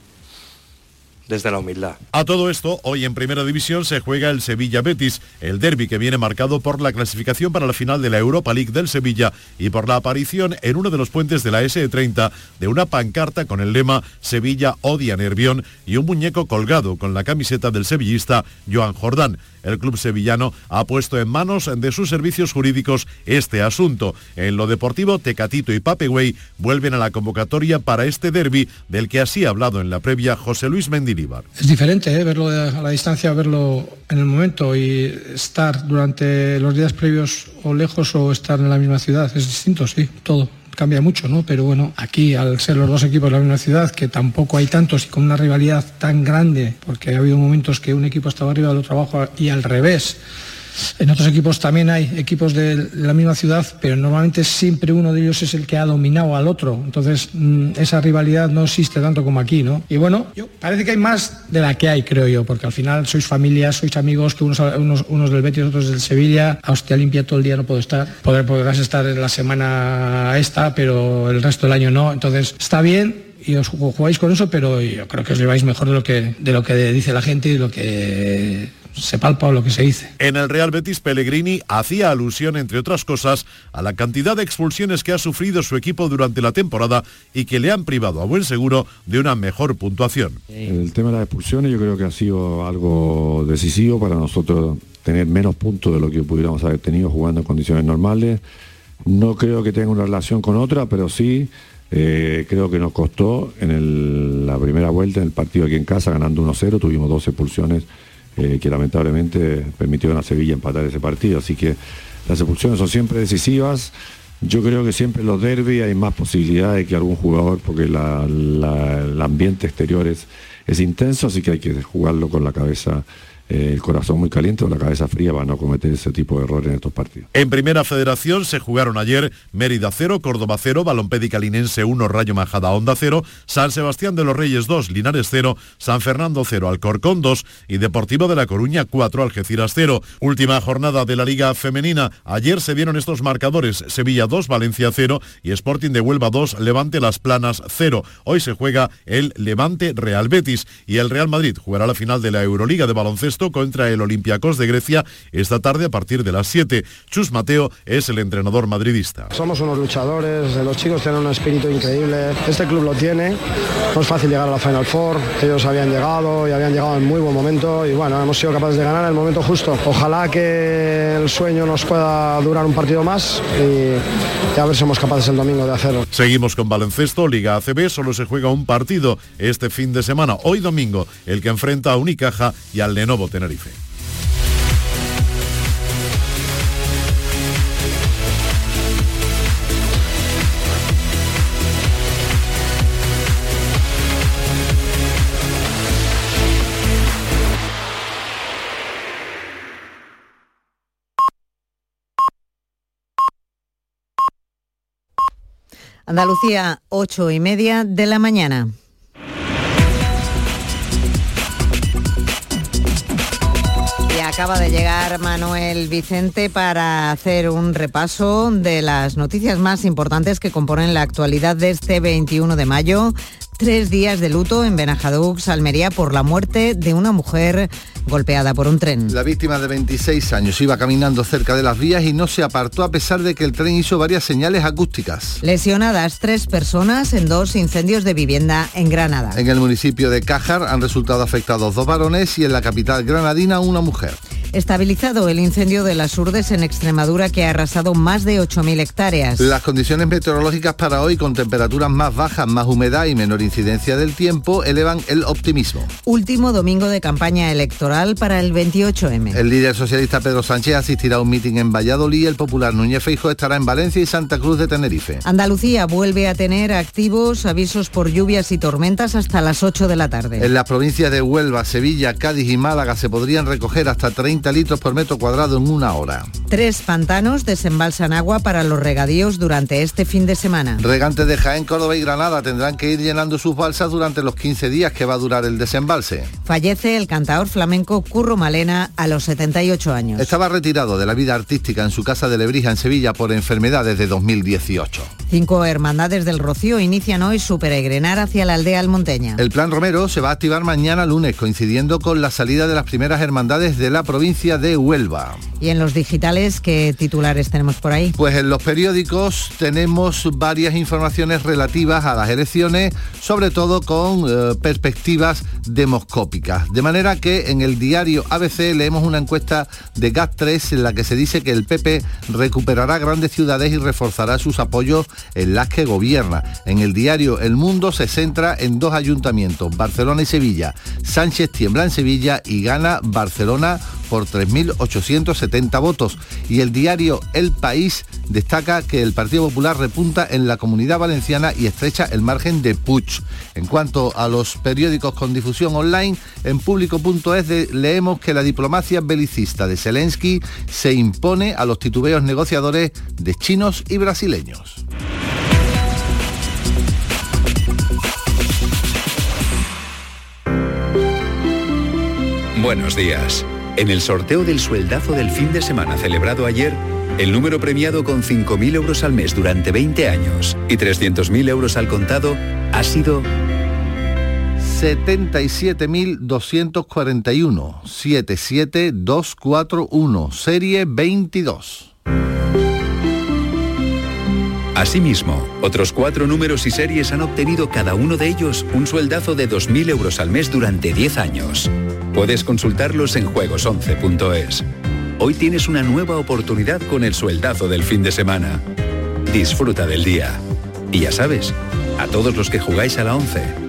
desde la humildad. A todo esto, hoy en Primera División se juega el Sevilla Betis, el derby que viene marcado por la clasificación para la final de la Europa League del Sevilla y por la aparición en uno de los puentes de la SE30 de una pancarta con el lema Sevilla odia Nervión y un muñeco colgado con la camiseta del sevillista Joan Jordán. El club sevillano ha puesto en manos de sus servicios jurídicos este asunto. En lo deportivo, Tecatito y Papegüey vuelven a la convocatoria para este derby del que así ha hablado en la previa José Luis Mendilibar. Es diferente ¿eh? verlo a la distancia, verlo en el momento y estar durante los días previos o lejos o estar en la misma ciudad. Es distinto, sí, todo cambia mucho, ¿no? Pero bueno, aquí al ser los dos equipos de la misma ciudad, que tampoco hay tantos y con una rivalidad tan grande, porque ha habido momentos que un equipo estaba arriba del otro abajo y al revés. En otros equipos también hay equipos de la misma ciudad, pero normalmente siempre uno de ellos es el que ha dominado al otro. Entonces, mmm, esa rivalidad no existe tanto como aquí, ¿no? Y bueno, yo, parece que hay más de la que hay, creo yo, porque al final sois familias, sois amigos, que unos, unos, unos del Betis, otros del Sevilla. A hostia limpia todo el día no puedo estar. Poder, podrás estar en la semana esta, pero el resto del año no. Entonces, está bien, y os jugáis con eso, pero yo creo que os lleváis mejor de lo que, de lo que dice la gente y de lo que se palpa o lo que se dice. En el Real Betis Pellegrini hacía alusión, entre otras cosas, a la cantidad de expulsiones que ha sufrido su equipo durante la temporada y que le han privado a buen seguro de una mejor puntuación. El tema de las expulsiones yo creo que ha sido algo decisivo para nosotros tener menos puntos de lo que pudiéramos haber tenido jugando en condiciones normales. No creo que tenga una relación con otra, pero sí eh, creo que nos costó en el, la primera vuelta en el partido aquí en casa, ganando 1-0, tuvimos dos expulsiones eh, que lamentablemente permitieron a Sevilla empatar ese partido. Así que las expulsiones son siempre decisivas. Yo creo que siempre en los derbis hay más posibilidades que algún jugador, porque el ambiente exterior es, es intenso, así que hay que jugarlo con la cabeza el corazón muy caliente o la cabeza fría para no cometer ese tipo de errores en estos partidos. En Primera Federación se jugaron ayer Mérida 0, Córdoba 0, Balompédica Linense 1, Rayo Majada Onda 0, San Sebastián de los Reyes 2, Linares 0, San Fernando 0, Alcorcón 2 y Deportivo de La Coruña 4, Algeciras 0. Última jornada de la Liga Femenina. Ayer se vieron estos marcadores, Sevilla 2, Valencia 0 y Sporting de Huelva 2, Levante Las Planas 0. Hoy se juega el Levante Real Betis y el Real Madrid jugará la final de la Euroliga de baloncesto contra el Olympiacos de Grecia esta tarde a partir de las 7. Chus Mateo es el entrenador madridista. Somos unos luchadores, los chicos tienen un espíritu increíble, este club lo tiene, no es fácil llegar a la Final Four, ellos habían llegado y habían llegado en muy buen momento y bueno, hemos sido capaces de ganar en el momento justo. Ojalá que el sueño nos pueda durar un partido más y, y a ver si somos capaces el domingo de hacerlo. Seguimos con baloncesto, Liga ACB, solo se juega un partido este fin de semana, hoy domingo, el que enfrenta a Unicaja y al Lenovo Tenerife. Andalucía, ocho y media de la mañana. Acaba de llegar Manuel Vicente para hacer un repaso de las noticias más importantes que componen la actualidad de este 21 de mayo. Tres días de luto en Benajadux, Almería, por la muerte de una mujer golpeada por un tren. La víctima de 26 años iba caminando cerca de las vías y no se apartó a pesar de que el tren hizo varias señales acústicas. Lesionadas tres personas en dos incendios de vivienda en Granada. En el municipio de Cájar han resultado afectados dos varones y en la capital granadina una mujer. Estabilizado el incendio de las Urdes en Extremadura que ha arrasado más de 8.000 hectáreas. Las condiciones meteorológicas para hoy con temperaturas más bajas, más humedad y menor incidencia del tiempo elevan el optimismo. Último domingo de campaña electoral para el 28M. El líder socialista Pedro Sánchez asistirá a un mitin en Valladolid. El popular Núñez Feijo estará en Valencia y Santa Cruz de Tenerife. Andalucía vuelve a tener activos avisos por lluvias y tormentas hasta las 8 de la tarde. En las provincias de Huelva, Sevilla, Cádiz y Málaga se podrían recoger hasta 30 litros por metro cuadrado en una hora. Tres pantanos desembalsan agua para los regadíos durante este fin de semana. Regantes de Jaén, Córdoba y Granada tendrán que ir llenando sus balsas durante los 15 días que va a durar el desembalse. Fallece el cantador flamenco Curro Malena a los 78 años. Estaba retirado de la vida artística en su casa de Lebrija en Sevilla por enfermedad desde 2018. Cinco hermandades del Rocío inician hoy su peregrinar hacia la aldea almonteña. El plan Romero se va a activar mañana lunes, coincidiendo con la salida de las primeras hermandades de la provincia de Huelva. ¿Y en los digitales qué titulares tenemos por ahí? Pues en los periódicos tenemos varias informaciones relativas a las elecciones, sobre todo con eh, perspectivas demoscópicas. De manera que en el diario ABC leemos una encuesta de GAT3 en la que se dice que el PP recuperará grandes ciudades y reforzará sus apoyos en las que gobierna. En el diario El Mundo se centra en dos ayuntamientos, Barcelona y Sevilla. Sánchez tiembla en Sevilla y gana Barcelona por 3.870 votos. Y el diario El País destaca que el Partido Popular repunta en la comunidad valenciana y estrecha el margen de Puig. En cuanto a los periódicos con difusión online, en público.es leemos que la diplomacia belicista de Zelensky se impone a los titubeos negociadores de chinos y brasileños. Buenos días. En el sorteo del sueldazo del fin de semana celebrado ayer, el número premiado con 5.000 euros al mes durante 20 años y 300.000 euros al contado ha sido 77.241, 77241, serie 22. Asimismo, otros cuatro números y series han obtenido cada uno de ellos un sueldazo de 2.000 euros al mes durante 10 años. Puedes consultarlos en juegos11.es. Hoy tienes una nueva oportunidad con el sueldazo del fin de semana. Disfruta del día. Y ya sabes, a todos los que jugáis a la 11,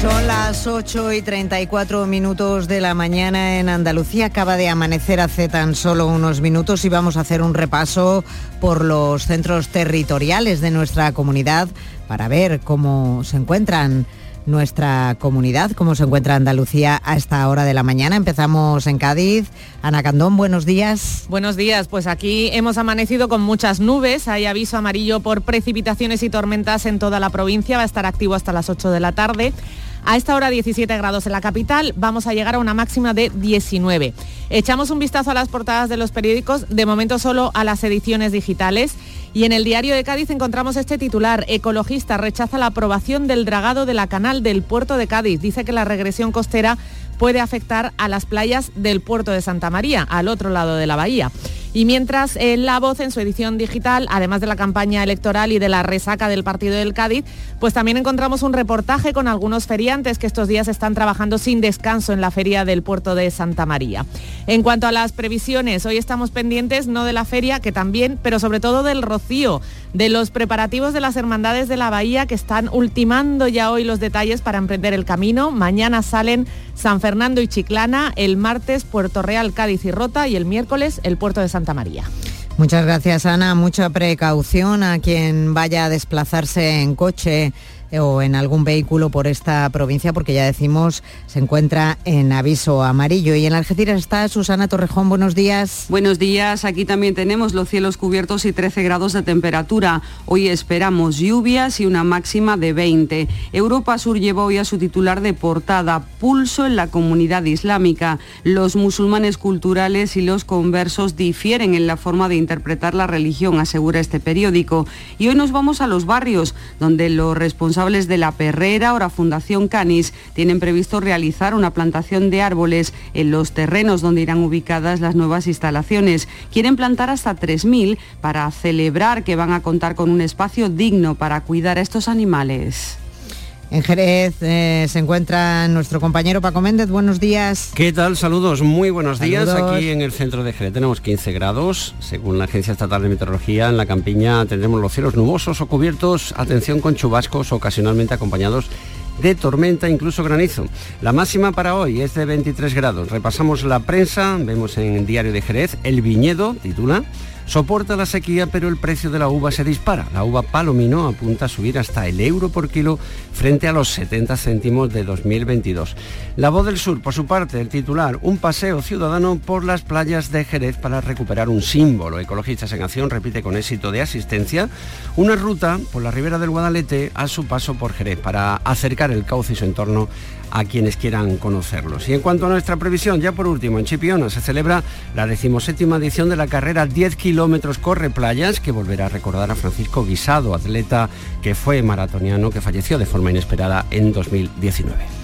Son las 8 y 34 minutos de la mañana en Andalucía. Acaba de amanecer hace tan solo unos minutos y vamos a hacer un repaso por los centros territoriales de nuestra comunidad para ver cómo se encuentran nuestra comunidad, cómo se encuentra Andalucía a esta hora de la mañana. Empezamos en Cádiz. Ana Candón, buenos días. Buenos días, pues aquí hemos amanecido con muchas nubes. Hay aviso amarillo por precipitaciones y tormentas en toda la provincia. Va a estar activo hasta las 8 de la tarde. A esta hora 17 grados en la capital, vamos a llegar a una máxima de 19. Echamos un vistazo a las portadas de los periódicos, de momento solo a las ediciones digitales. Y en el diario de Cádiz encontramos este titular, Ecologista rechaza la aprobación del dragado de la canal del puerto de Cádiz. Dice que la regresión costera puede afectar a las playas del puerto de Santa María, al otro lado de la bahía. Y mientras en eh, La Voz, en su edición digital, además de la campaña electoral y de la resaca del partido del Cádiz, pues también encontramos un reportaje con algunos feriantes que estos días están trabajando sin descanso en la feria del puerto de Santa María. En cuanto a las previsiones, hoy estamos pendientes no de la feria, que también, pero sobre todo del rocío, de los preparativos de las hermandades de la bahía que están ultimando ya hoy los detalles para emprender el camino. Mañana salen San Fernando y Chiclana, el martes Puerto Real, Cádiz y Rota y el miércoles el puerto de Santa María. Muchas gracias Ana, mucha precaución a quien vaya a desplazarse en coche o en algún vehículo por esta provincia, porque ya decimos, se encuentra en aviso amarillo. Y en Algeciras está Susana Torrejón, buenos días. Buenos días, aquí también tenemos los cielos cubiertos y 13 grados de temperatura. Hoy esperamos lluvias y una máxima de 20. Europa Sur lleva hoy a su titular de portada, pulso en la comunidad islámica. Los musulmanes culturales y los conversos difieren en la forma de interpretar la religión, asegura este periódico. Y hoy nos vamos a los barrios, donde los responsables responsables de la Perrera o la Fundación Canis tienen previsto realizar una plantación de árboles en los terrenos donde irán ubicadas las nuevas instalaciones. Quieren plantar hasta 3.000 para celebrar que van a contar con un espacio digno para cuidar a estos animales. En Jerez eh, se encuentra nuestro compañero Paco Méndez. Buenos días. ¿Qué tal? Saludos, muy buenos días. Aquí en el centro de Jerez tenemos 15 grados. Según la Agencia Estatal de Meteorología, en la campiña tendremos los cielos nubosos o cubiertos, atención con chubascos ocasionalmente acompañados de tormenta, incluso granizo. La máxima para hoy es de 23 grados. Repasamos la prensa, vemos en el diario de Jerez, el viñedo, titula, soporta la sequía, pero el precio de la uva se dispara. La uva palomino apunta a subir hasta el euro por kilo frente a los 70 céntimos de 2022. La voz del sur, por su parte, el titular, un paseo ciudadano por las playas de Jerez para recuperar un símbolo. Ecologistas en Acción repite con éxito de asistencia una ruta por la ribera del Guadalete a su paso por Jerez para acercar el cauce y su entorno a quienes quieran conocerlos. Y en cuanto a nuestra previsión, ya por último, en Chipiona se celebra la decimoséptima edición de la carrera 10 kilómetros corre playas, que volverá a recordar a Francisco Guisado, atleta que fue maratoniano, que falleció de forma inesperada en 2019.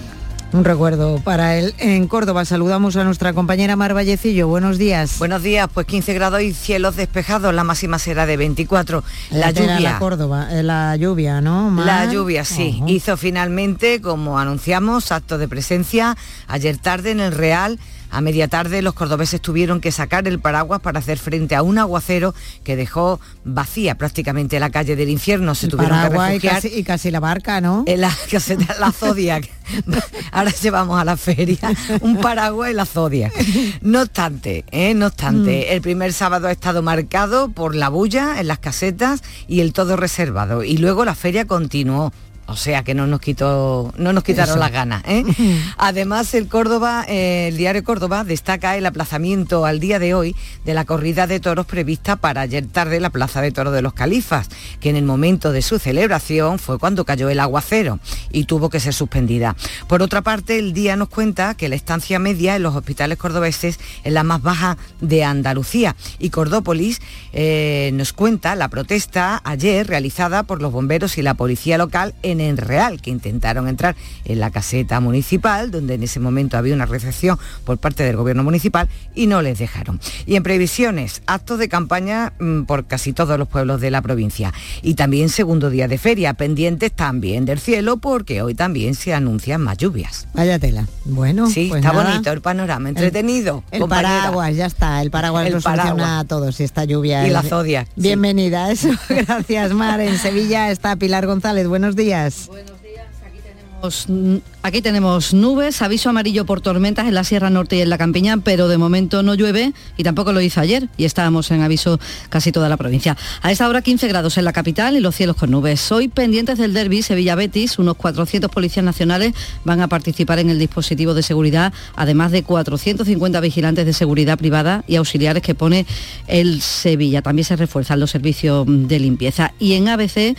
Un recuerdo para él. En Córdoba saludamos a nuestra compañera Mar Vallecillo. Buenos días. Buenos días, pues 15 grados y cielos despejados. La máxima será de 24. La, lluvia. La Córdoba, eh, la lluvia, ¿no? La lluvia, sí. Hizo finalmente, como anunciamos, acto de presencia ayer tarde en el Real a media tarde los cordobeses tuvieron que sacar el paraguas para hacer frente a un aguacero que dejó vacía prácticamente la calle del infierno. Se tuvieron que refugiar. Y casi, la barca, ¿no? <laughs> En la caseta la Zodiac. <laughs> Ahora llevamos a la feria un paraguas y la Zodiac. No obstante, ¿eh? no obstante, mm. el primer sábado ha estado marcado por la bulla en las casetas y el todo reservado. Y luego la feria continuó o sea que no nos quitó, no nos quitaron las ganas. ¿eh? <laughs> Además, el Córdoba, eh, el diario Córdoba destaca el aplazamiento al día de hoy de la corrida de toros prevista para ayer tarde en la Plaza de Toros de los Califas, que en el momento de su celebración fue cuando cayó el aguacero y tuvo que ser suspendida. Por otra parte, el día nos cuenta que la estancia media en los hospitales cordobeses es la más baja de Andalucía y Cordópolis eh, nos cuenta la protesta ayer realizada por los bomberos y la policía local en en Real, que intentaron entrar en la caseta municipal, donde en ese momento había una recepción por parte del gobierno municipal y no les dejaron. Y en previsiones, actos de campaña mm, por casi todos los pueblos de la provincia. Y también segundo día de feria, pendientes también del cielo, porque hoy también se anuncian más lluvias. Vaya tela. Bueno, sí, pues está nada. bonito el panorama, entretenido. El paraguas, ya está. El paraguas El lo soluciona paraguas. a todos. Y esta lluvia. Y la zodia, sí. Bienvenida, eso. <laughs> Gracias, Mar. En Sevilla está Pilar González. Buenos días. Tenemos, mm, Aquí tenemos nubes, aviso amarillo por tormentas en la Sierra Norte y en la Campiña, pero de momento no llueve y tampoco lo hizo ayer y estábamos en aviso casi toda la provincia. A esta hora 15 grados en la capital y los cielos con nubes. Hoy pendientes del derby Sevilla-Betis, unos 400 policías nacionales van a participar en el dispositivo de seguridad, además de 450 vigilantes de seguridad privada y auxiliares que pone el Sevilla. También se refuerzan los servicios de limpieza. Y en ABC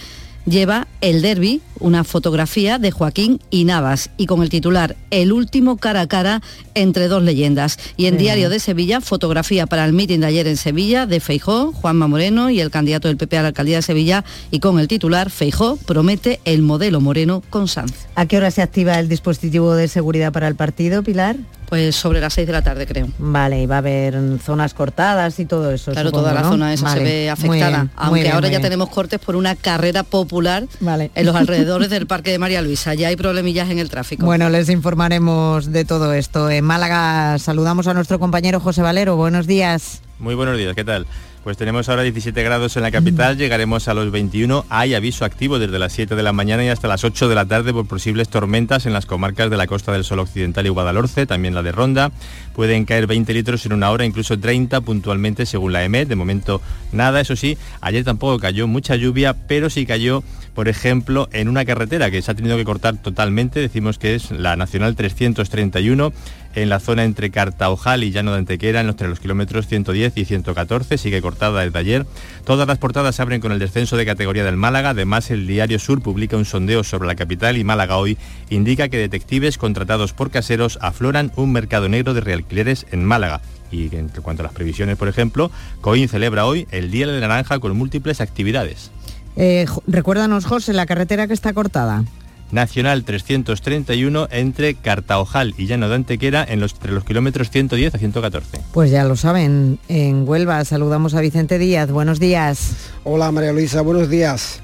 lleva el derby, una fotografía de Joaquín y Navas y con el titular El último cara a cara entre dos leyendas. Y en. Diario de Sevilla, fotografía para el mitin de ayer en Sevilla de Feijó, Juanma Moreno y el candidato del PP a la alcaldía de Sevilla y con el titular Feijó promete el modelo Moreno con Sanz. ¿A qué hora se activa el dispositivo de seguridad para el partido, Pilar? Pues sobre las 6 de la tarde, creo. Vale, y va a haber zonas cortadas y todo eso. Claro, supongo, toda la ¿no? zona esa Vale, se ve afectada, bien, aunque bien, ahora ya bien. tenemos cortes por una carrera popular en los <laughs> alrededores del Parque de María Luisa. Ya hay problemillas en el tráfico. Bueno, les informaremos de todo esto. En Málaga saludamos a nuestro compañero José Valero. Buenos días. Muy buenos días, ¿qué tal? Pues tenemos ahora 17 grados en la capital, llegaremos a los 21. Hay aviso activo desde las 7 de la mañana y hasta las 8 de la tarde por posibles tormentas en las comarcas de la costa del Sol Occidental y Guadalhorce, también la de Ronda. Pueden caer 20 litros en una hora, incluso 30 puntualmente según la EMET. De momento nada, eso sí, ayer tampoco cayó mucha lluvia, pero sí cayó, por ejemplo, en una carretera que se ha tenido que cortar totalmente. Decimos que es la Nacional 331 en la zona entre Cartaojal y Llano de Antequera, entre los kilómetros 110 y 114, sigue cortada desde ayer. Todas las portadas se abren con el descenso de categoría del Málaga, además el diario Sur publica un sondeo sobre la capital y Málaga hoy indica que detectives contratados por caseros afloran un mercado negro de realquileres en Málaga. Y en cuanto a las previsiones, por ejemplo, COIN celebra hoy el Día de la Naranja con múltiples actividades. Eh, recuérdanos, José, la carretera que está cortada. Nacional 331 entre Cartaojal y Llano de Antequera en los, entre los kilómetros 110 a 114. Pues ya lo saben, en Huelva saludamos a Vicente Díaz. Buenos días. Hola María Luisa, buenos días.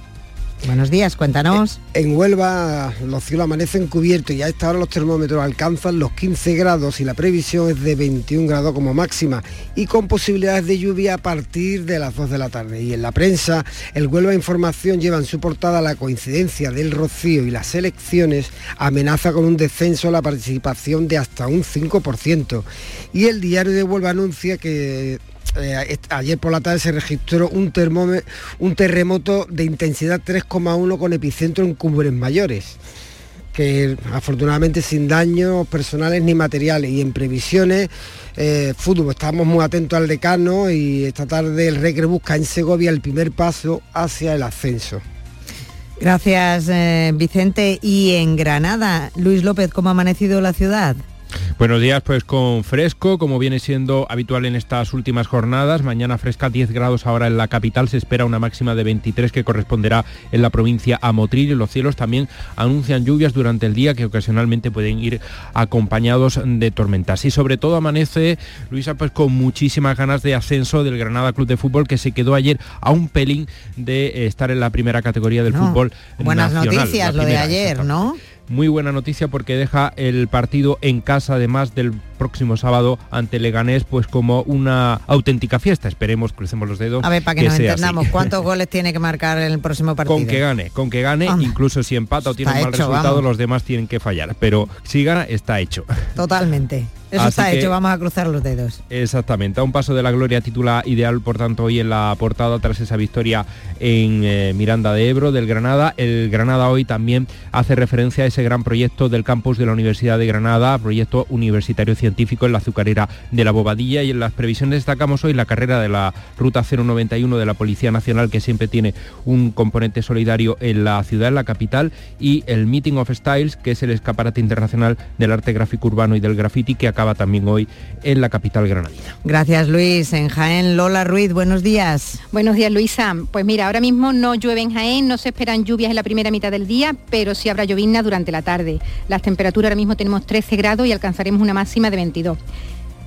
Buenos días, cuéntanos. En Huelva los cielos amanecen cubiertos y a esta hora los termómetros alcanzan los 15 grados y la previsión es de 21 grados como máxima y con posibilidades de lluvia a partir de las 2 de la tarde. Y en la prensa, el Huelva Información lleva en su portada la coincidencia del rocío y las elecciones amenaza con un descenso la participación de hasta un 5%. Y el diario de Huelva anuncia que eh, ayer por la tarde se registró un terremoto de intensidad 3,1 con epicentro en Cumbres Mayores que afortunadamente sin daños personales ni materiales y en previsiones eh, fútbol estamos muy atentos al decano y esta tarde el Recre busca en Segovia el primer paso hacia el ascenso Gracias, eh, Vicente. Y en Granada, Luis López, ¿cómo ha amanecido la ciudad? Buenos días, pues con fresco, como viene siendo habitual en estas últimas jornadas. Mañana fresca 10 grados ahora en la capital, se espera una máxima de 23 que corresponderá en la provincia a Motril. Y los cielos también anuncian lluvias durante el día que ocasionalmente pueden ir acompañados de tormentas. Y sobre todo amanece, Luisa, pues con muchísimas ganas de ascenso del Granada Club de Fútbol que se quedó ayer a un pelín de eh, estar en la primera categoría del No, fútbol Buenas nacional, noticias, lo de ayer, ¿no? Muy buena noticia porque deja el partido en casa además del próximo sábado ante Leganés pues como una auténtica fiesta esperemos crucemos los dedos A ver, para que, nos así. entendamos, ¿cuántos <laughs> goles tiene que marcar en el próximo partido? con que gane con que gane incluso si empata o tiene un mal hecho, resultado vamos. los demás tienen que fallar pero si gana está hecho Totalmente. Eso Así está que- hecho, vamos a cruzar los dedos. Exactamente, a un paso de la gloria titula ideal, por tanto, hoy en la portada tras esa victoria en eh, Miranda de Ebro del Granada. El Granada hoy también hace referencia a ese gran proyecto del campus de la Universidad de Granada, proyecto universitario científico científico en la azucarera de la Bobadilla y en las previsiones destacamos hoy la carrera de la Ruta 091 de la Policía Nacional que siempre tiene un componente solidario en la ciudad, en la capital y el Meeting of Styles que es el escaparate internacional del arte gráfico urbano y del graffiti que acaba también hoy en la capital granadina. Gracias Luis. En Jaén, Lola Ruiz, buenos días. Buenos días Luisa. Pues mira, ahora mismo no llueve en Jaén, no se esperan lluvias en la primera mitad del día, pero sí habrá llovizna durante la tarde. Las temperaturas ahora mismo tenemos 13 grados y alcanzaremos una máxima de 22.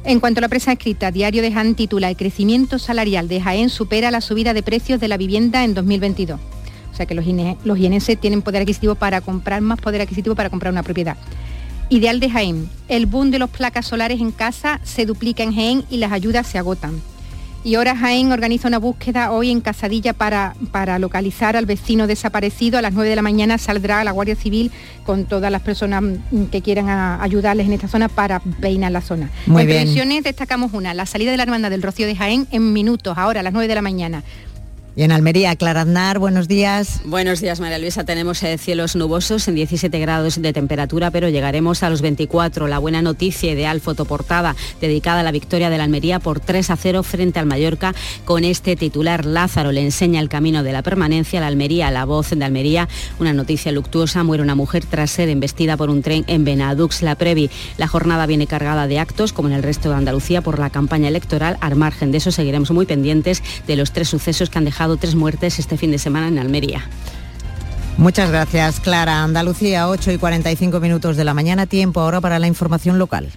En cuanto a la presa escrita, Diario de Jaén titula El crecimiento salarial de Jaén supera la subida de precios de la vivienda en 2022. O sea que los, los tienen poder adquisitivo para comprar, más poder adquisitivo para comprar una propiedad. Ideal de Jaén. El boom de los placas solares en casa se duplica en Jaén y las ayudas se agotan. Y ahora Jaén organiza una búsqueda hoy en Casadilla para, para localizar al vecino desaparecido. A las 9 de la mañana saldrá la Guardia Civil con todas las personas mm, que quieran ayudarles en esta zona para peinar la zona. Muy en bien. destacamos una, la salida de la hermandad del Rocío de Jaén en minutos, ahora a las 9 de la mañana. Y en Almería, Clara Aznar, buenos días. Buenos días, María Luisa. Tenemos eh, cielos nubosos en 17 grados de temperatura, pero llegaremos a los 24. La buena noticia ideal fotoportada dedicada a la victoria de la Almería por 3 a 0 frente al Mallorca. Con este titular, Lázaro le enseña el camino de la permanencia. La Almería, la voz de Almería. Una noticia luctuosa. Muere una mujer tras ser embestida por un tren en Benadux, la Previ. La jornada viene cargada de actos, como en el resto de Andalucía, por la campaña electoral. Al margen de eso, seguiremos muy pendientes de los tres sucesos que han dejado tres muertes este fin de semana en Almería. Muchas gracias, Clara. Andalucía, 8 y 45 minutos de la mañana, tiempo ahora para la información local.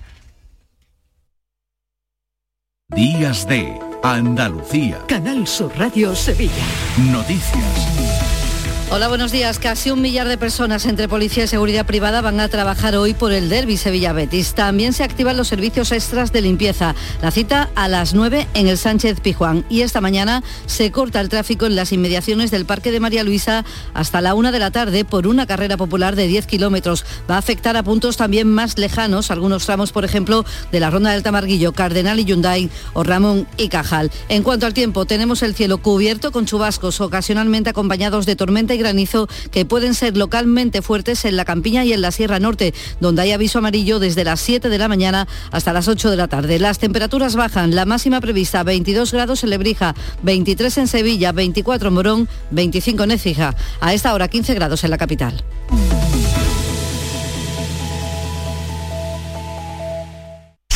Días de Andalucía. Canal Sur Radio Sevilla. Noticias. Hola, buenos días. Casi un millar de personas entre policía y seguridad privada van a trabajar hoy por el Derby Sevilla Betis. También se activan los servicios extras de limpieza. La cita a las 9 en el Sánchez Pijuán. Y esta mañana se corta el tráfico en las inmediaciones del Parque de María Luisa hasta la 1 de la tarde por una carrera popular de 10 kilómetros. Va a afectar a puntos también más lejanos, algunos tramos, por ejemplo, de la Ronda del Tamarguillo, Cardenal y Yunday o Ramón y Cajal. En cuanto al tiempo, tenemos el cielo cubierto con chubascos ocasionalmente acompañados de tormenta y granizo que pueden ser localmente fuertes en la Campiña y en la Sierra Norte, donde hay aviso amarillo desde las 7 de la mañana hasta las 8 de la tarde. Las temperaturas bajan, la máxima prevista 22 grados en Lebrija, 23 en Sevilla, 24 en Morón, 25 en Écija. A esta hora 15 grados en la capital.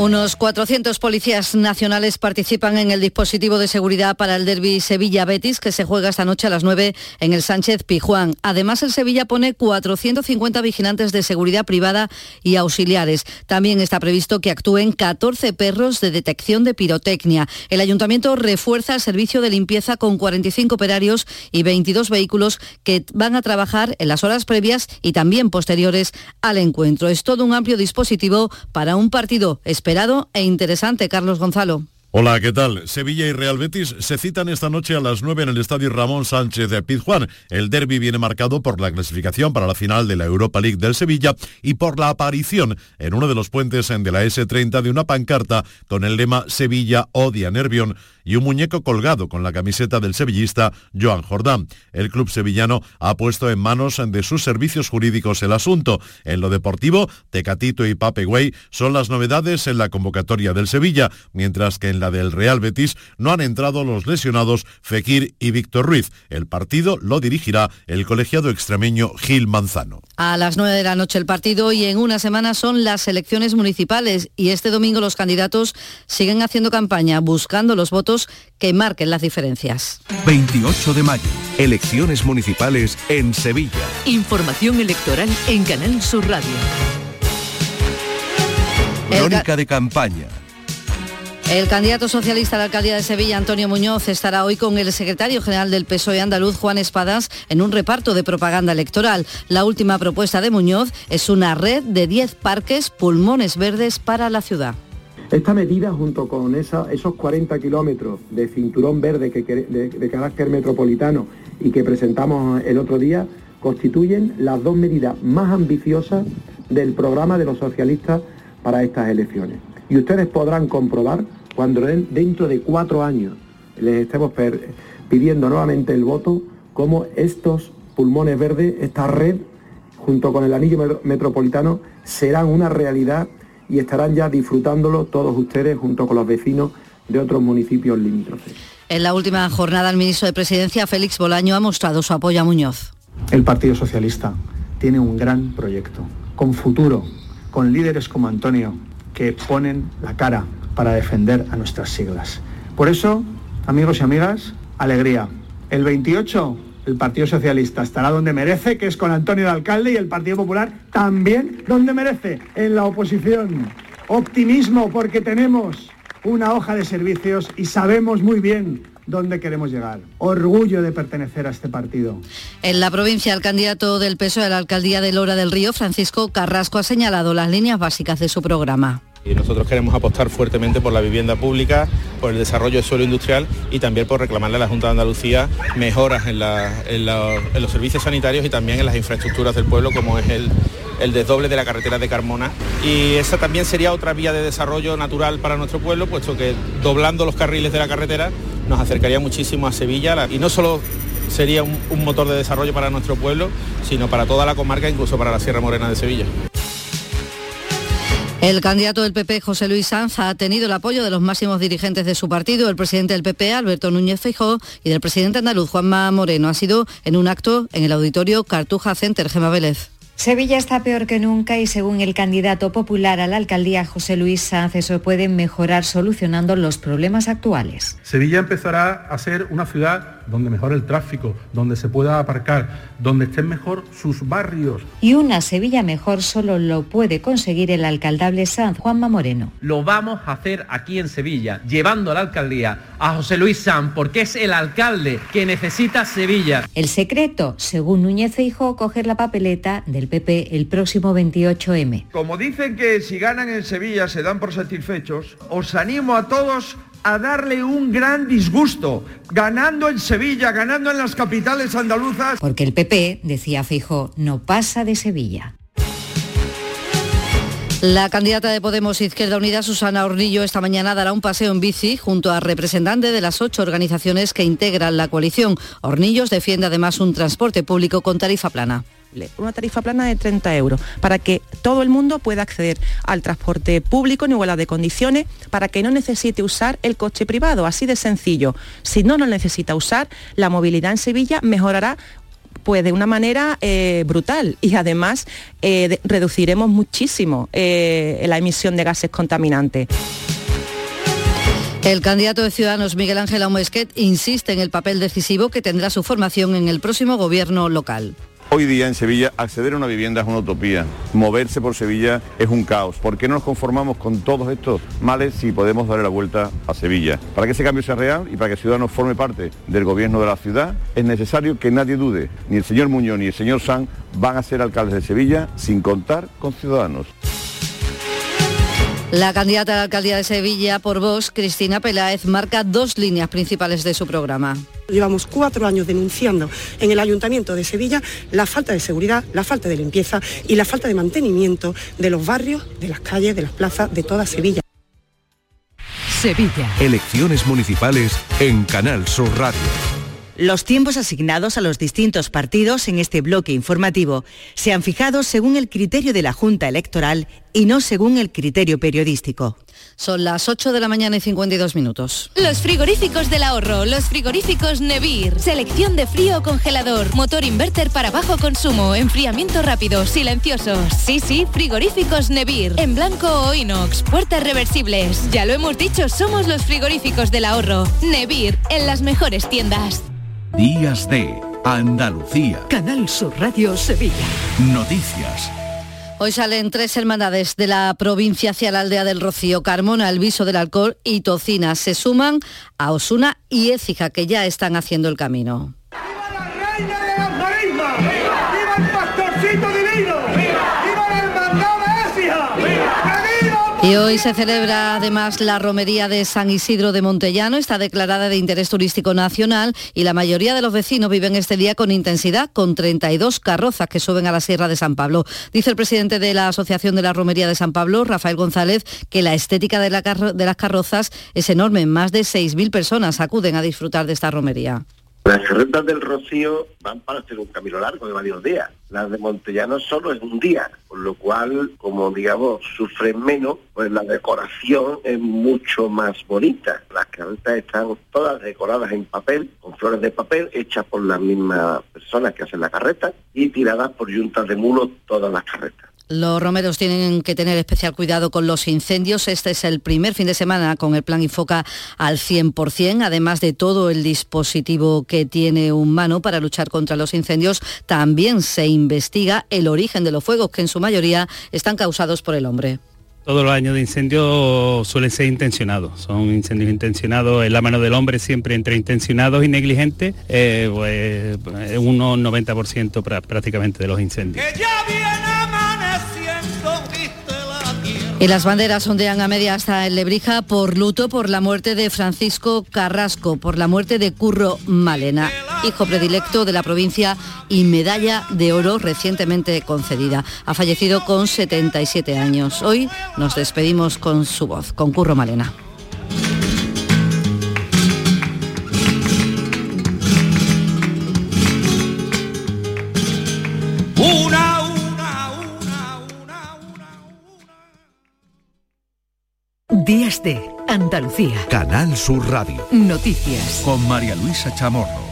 Unos 400 policías nacionales participan en el dispositivo de seguridad para el derby Sevilla-Betis que se juega esta noche a las 9 en el Sánchez Pijuán. Además, el Sevilla pone 450 vigilantes de seguridad privada y auxiliares. También está previsto que actúen 14 perros de detección de pirotecnia. El ayuntamiento refuerza el servicio de limpieza con 45 operarios y 22 vehículos que van a trabajar en las horas previas y también posteriores al encuentro. Es todo un amplio dispositivo para un partido esperado e interesante, Carlos Gonzalo. Hola, ¿qué tal? Sevilla y Real Betis se citan esta noche a las 9 en el Estadio Ramón Sánchez de Pizjuán. El derby viene marcado por la clasificación para la final de la Europa League del Sevilla y por la aparición en uno de los puentes de la S30 de una pancarta con el lema Sevilla odia Nervión y un muñeco colgado con la camiseta del sevillista Joan Jordán. El club sevillano ha puesto en manos de sus servicios jurídicos el asunto. En lo deportivo, Tecatito y Pape son las novedades en la convocatoria del Sevilla, mientras que en la del Real Betis no han entrado los lesionados Fekir y Víctor Ruiz. El partido lo dirigirá el colegiado extremeño Gil Manzano. A las 9 de la noche el partido y en una semana son las elecciones municipales y este domingo los candidatos siguen haciendo campaña buscando los votos que marquen las diferencias. 28 de mayo, elecciones municipales en Sevilla. Información electoral en Canal Sur Radio. Crónica de campaña. El candidato socialista a la alcaldía de Sevilla, Antonio Muñoz, estará hoy con el secretario general del PSOE andaluz, Juan Espadas, en un reparto de propaganda electoral. La última propuesta de Muñoz es una red de 10 parques pulmones verdes para la ciudad. Esta medida, junto con esos 40 kilómetros de cinturón verde de, carácter metropolitano y que presentamos el otro día, constituyen las dos medidas más ambiciosas del programa de los socialistas para estas elecciones. Y ustedes podrán comprobar cuando dentro de cuatro años les estemos pidiendo nuevamente el voto, cómo estos pulmones verdes, esta red, junto con el anillo metropolitano, serán una realidad y estarán ya disfrutándolo todos ustedes junto con los vecinos de otros municipios limítrofes. En la última jornada, el ministro de Presidencia, Félix Bolaño, ha mostrado su apoyo a Muñoz. El Partido Socialista tiene un gran proyecto, con futuro, con líderes como Antonio, que ponen la cara para defender a nuestras siglas. Por eso, amigos y amigas, alegría. El 28 el Partido Socialista estará donde merece, que es con Antonio de Alcalde, y el Partido Popular también donde merece, en la oposición. Optimismo porque tenemos una hoja de servicios y sabemos muy bien dónde queremos llegar. Orgullo de pertenecer a este partido. En la provincia, el candidato del PSOE a la alcaldía de Lora del Río, Francisco Carrasco, ha señalado las líneas básicas de su programa. Y nosotros queremos apostar fuertemente por la vivienda pública, por el desarrollo del suelo industrial y también por reclamarle a la Junta de Andalucía mejoras en, los servicios sanitarios y también en las infraestructuras del pueblo, como es el, desdoble de la carretera de Carmona. Y esa también sería otra vía de desarrollo natural para nuestro pueblo, puesto que doblando los carriles de la carretera nos acercaría muchísimo a Sevilla y no solo sería un motor de desarrollo para nuestro pueblo, sino para toda la comarca, incluso para la Sierra Morena de Sevilla. El candidato del PP, José Luis Sanz, ha tenido el apoyo de los máximos dirigentes de su partido, el presidente del PP, Alberto Núñez Feijóo, y del presidente andaluz, Juanma Moreno. Ha sido en un acto en el auditorio Cartuja Center, Gema Vélez. Sevilla está peor que nunca y según el candidato popular a la alcaldía José Luis Sanz, eso puede mejorar solucionando los problemas actuales. Sevilla empezará a ser una ciudad donde mejore el tráfico, donde se pueda aparcar, donde estén mejor sus barrios. Y una Sevilla mejor solo lo puede conseguir el alcaldable Sanz, Juanma Moreno. Lo vamos a hacer aquí en Sevilla, llevando a la alcaldía a José Luis Sanz, porque es el alcalde que necesita Sevilla. El secreto, según Núñez Feijóo, coger la papeleta del PP el próximo 28M. Como dicen que si ganan en Sevilla se dan por satisfechos, os animo a todos a darle un gran disgusto, ganando en Sevilla, ganando en las capitales andaluzas. Porque el PP, decía Fijo, no pasa de Sevilla. La candidata de Podemos Izquierda Unida, Susana Hornillo, esta mañana dará un paseo en bici junto a representantes de las ocho organizaciones que integran la coalición. Hornillos defiende además un transporte público con tarifa plana una tarifa plana de 30 euros para que todo el mundo pueda acceder al transporte público en igualdad de condiciones, para que no necesite usar el coche privado, así de sencillo. Si no lo necesita usar, la movilidad en Sevilla mejorará pues de una manera eh, brutal y además eh, reduciremos muchísimo eh, la emisión de gases contaminantes. El candidato de Ciudadanos, Miguel Ángel Aumesquet, insiste en el papel decisivo que tendrá su formación en el próximo gobierno local. Hoy día en Sevilla acceder a una vivienda es una utopía, moverse por Sevilla es un caos. ¿Por qué no nos conformamos con todos estos males si podemos darle la vuelta a Sevilla? Para que ese cambio sea real y para que Ciudadanos forme parte del gobierno de la ciudad, es necesario que nadie dude, ni el señor Muñoz ni el señor San van a ser alcaldes de Sevilla sin contar con Ciudadanos. La candidata a la alcaldía de Sevilla por vos, Cristina Peláez, marca dos líneas principales de su programa. Llevamos cuatro años denunciando en el Ayuntamiento de Sevilla la falta de seguridad, la falta de limpieza y la falta de mantenimiento de los barrios, de las calles, de las plazas de toda Sevilla. Sevilla. Elecciones municipales en Canal Sur Radio. Los tiempos asignados a los distintos partidos en este bloque informativo se han fijado según el criterio de la Junta Electoral y no según el criterio periodístico. Son las 8 de la mañana y 52 minutos. Los frigoríficos del ahorro, los frigoríficos Nevir. Selección de frío o congelador, motor inverter para bajo consumo, enfriamiento rápido, silenciosos. Sí, sí, frigoríficos Nevir. En blanco o inox, puertas reversibles. Ya lo hemos dicho, somos los frigoríficos del ahorro. Nevir, en las mejores tiendas. Días de Andalucía. Canal Sur Radio Sevilla. Noticias. Hoy salen tres hermandades de la provincia hacia la aldea del Rocío, Carmona, El Viso del Alcor y Tocina. Se suman a Osuna y Écija, que ya están haciendo el camino. Y hoy se celebra además la romería de San Isidro de Montellano, está declarada de interés turístico nacional y la mayoría de los vecinos viven este día con intensidad, con 32 carrozas que suben a la Sierra de San Pablo. Dice el presidente de la Asociación de la Romería de San Pablo, Rafael González, que la estética de, de las carrozas es enorme. Más de 6.000 personas acuden a disfrutar de esta romería. Las carretas del Rocío van para hacer un camino largo de varios días. Las de Montellano solo es un día, con lo cual, como digamos, sufren menos, pues la decoración es mucho más bonita. Las carretas están todas decoradas en papel, con flores de papel, hechas por las mismas personas que hacen la carreta y tiradas por yuntas de mulos todas las carretas. Los romeros tienen que tener especial cuidado con los incendios. Este es el primer fin de semana con el plan Infoca al 100%, además de todo el dispositivo que tiene humano para luchar contra los incendios. También se investiga el origen de los fuegos, que en su mayoría están causados por el hombre. Todos los años de incendios suelen ser intencionados, son incendios intencionados, en la mano del hombre siempre entre intencionados y negligentes, eh, pues un 90% prácticamente de los incendios. Y las banderas ondean a media hasta en Lebrija por luto por la muerte de Francisco Carrasco, por la muerte de Curro Malena, hijo predilecto de la provincia y medalla de oro recientemente concedida. Ha fallecido con 77 años. Hoy nos despedimos con su voz, con Curro Malena. Días de Andalucía. Canal Sur Radio. Noticias. Con María Luisa Chamorro.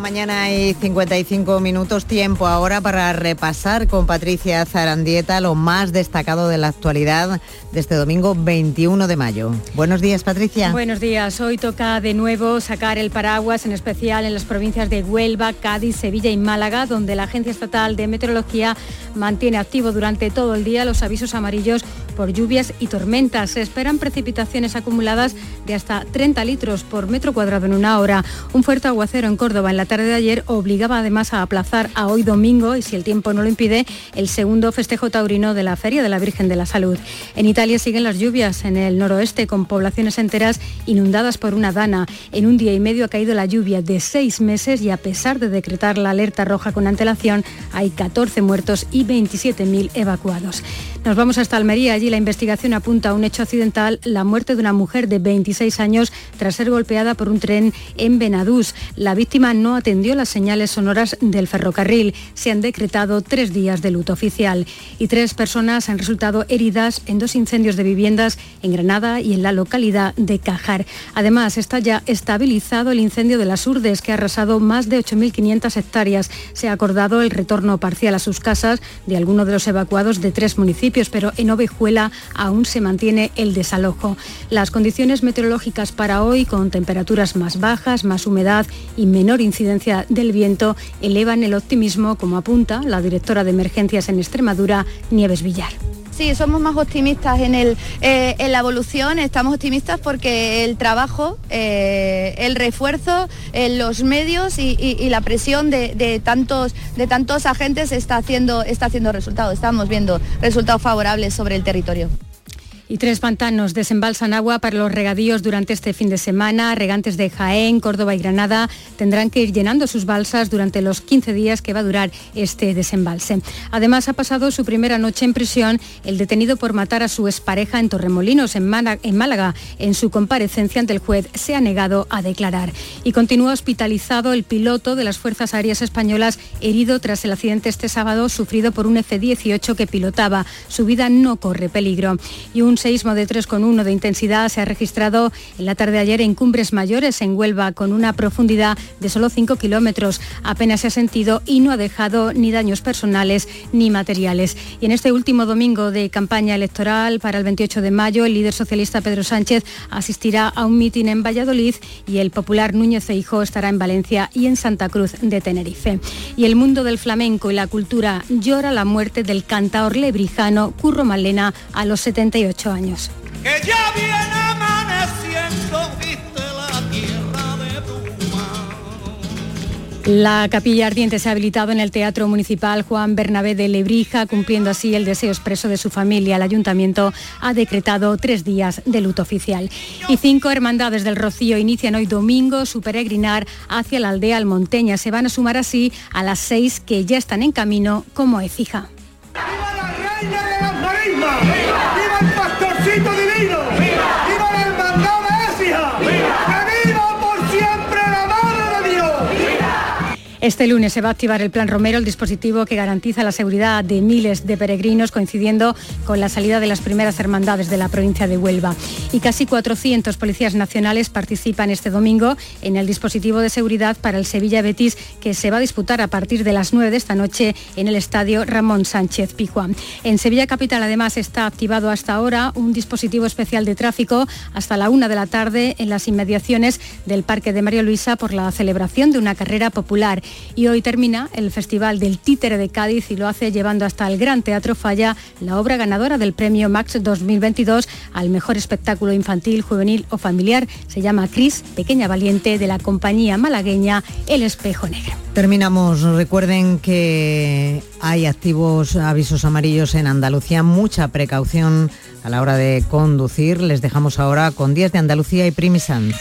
Mañana y 55 minutos tiempo ahora para repasar con Patricia Zarandieta lo más destacado de la actualidad de este domingo 21 de mayo. Buenos días Patricia. Buenos días. Hoy toca de nuevo sacar el paraguas, en especial en las provincias de Huelva, Cádiz, Sevilla y Málaga, donde la Agencia Estatal de Meteorología mantiene activo durante todo el día los avisos amarillos por lluvias y tormentas. Se esperan precipitaciones acumuladas de hasta 30 litros por metro cuadrado en una hora. Un fuerte aguacero en Córdoba en la tarde de ayer obligaba además a aplazar a hoy domingo, y si el tiempo no lo impide, el segundo festejo taurino de la Feria de la Virgen de la Salud. En Italia siguen las lluvias en el noroeste con poblaciones enteras inundadas por una dana. En un día y medio ha caído la lluvia de seis meses y a pesar de decretar la alerta roja con antelación, hay 14 muertos y 27.000 evacuados. Nos vamos hasta Almería. Allí la investigación apunta a un hecho accidental, la muerte de una mujer de 26 años tras ser golpeada por un tren en Benadús. La víctima no atendió las señales sonoras del ferrocarril. Se han decretado tres días de luto oficial y tres personas han resultado heridas en dos incendios de viviendas en Granada y en la localidad de Cajar. Además, está ya estabilizado el incendio de las Urdes que ha arrasado más de 8.500 hectáreas. Se ha acordado el retorno parcial a sus casas de algunos de los evacuados de tres municipios pero en Ovejuela aún se mantiene el desalojo. Las condiciones meteorológicas para hoy, con temperaturas más bajas, más humedad y menor incidencia del viento, elevan el optimismo, como apunta la directora de emergencias en Extremadura, Nieves Villar. Sí, somos más optimistas en, el, eh, en la evolución, estamos optimistas porque el trabajo, eh, el refuerzo, los medios y, la presión de, tantos, de tantos agentes está haciendo, está haciendo resultados, estamos viendo resultados favorables sobre el territorio. Y tres pantanos desembalsan agua para los regadíos durante este fin de semana. Regantes de Jaén, Córdoba y Granada tendrán que ir llenando sus balsas durante los 15 días que va a durar este desembalse. Además, ha pasado su primera noche en prisión el detenido por matar a su expareja en Torremolinos, en, Málaga. En su comparecencia ante el juez se ha negado a declarar. Y continúa hospitalizado el piloto de las Fuerzas Aéreas Españolas herido tras el accidente este sábado sufrido por un F-18 que pilotaba. Su vida no corre peligro. Y un seísmo de 3,1 de intensidad se ha registrado en la tarde de ayer en Cumbres Mayores, en Huelva, con una profundidad de solo 5 kilómetros. Apenas se ha sentido y no ha dejado ni daños personales ni materiales. Y en este último domingo de campaña electoral para el 28 de mayo, el líder socialista Pedro Sánchez asistirá a un mitin en Valladolid y el popular Núñez Feijóo estará en Valencia y en Santa Cruz de Tenerife. Y el mundo del flamenco y la cultura llora la muerte del cantaor lebrijano Curro Malena a los 78 años. La capilla ardiente se ha habilitado en el Teatro Municipal Juan Bernabé de Lebrija, cumpliendo así el deseo expreso de su familia. El ayuntamiento ha decretado tres días de luto oficial. Y cinco hermandades del Rocío inician hoy domingo su peregrinar hacia la aldea almonteña. Se van a sumar así a las seis que ya están en camino como Ecija. ¡Viva el pastorcito divino! ¡Viva pedacito de Este lunes se va a activar el Plan Romero, el dispositivo que garantiza la seguridad de miles de peregrinos, coincidiendo con la salida de las primeras hermandades de la provincia de Huelva. Y casi 400 policías nacionales participan este domingo en el dispositivo de seguridad para el Sevilla Betis, que se va a disputar a partir de las 9 de esta noche en el estadio Ramón Sánchez Pijuán. En Sevilla Capital, además, está activado hasta ahora un dispositivo especial de tráfico hasta la una de la tarde en las inmediaciones del Parque de María Luisa por la celebración de una carrera popular. Y hoy termina el Festival del Títere de Cádiz y lo hace llevando hasta el Gran Teatro Falla la obra ganadora del premio Max 2022 al mejor espectáculo infantil, juvenil o familiar. Se llama Cris, Pequeña Valiente, de la compañía malagueña El Espejo Negro. Terminamos. Recuerden que hay activos avisos amarillos en Andalucía. Mucha precaución a la hora de conducir. Les dejamos ahora con 10 de Andalucía y Primisan.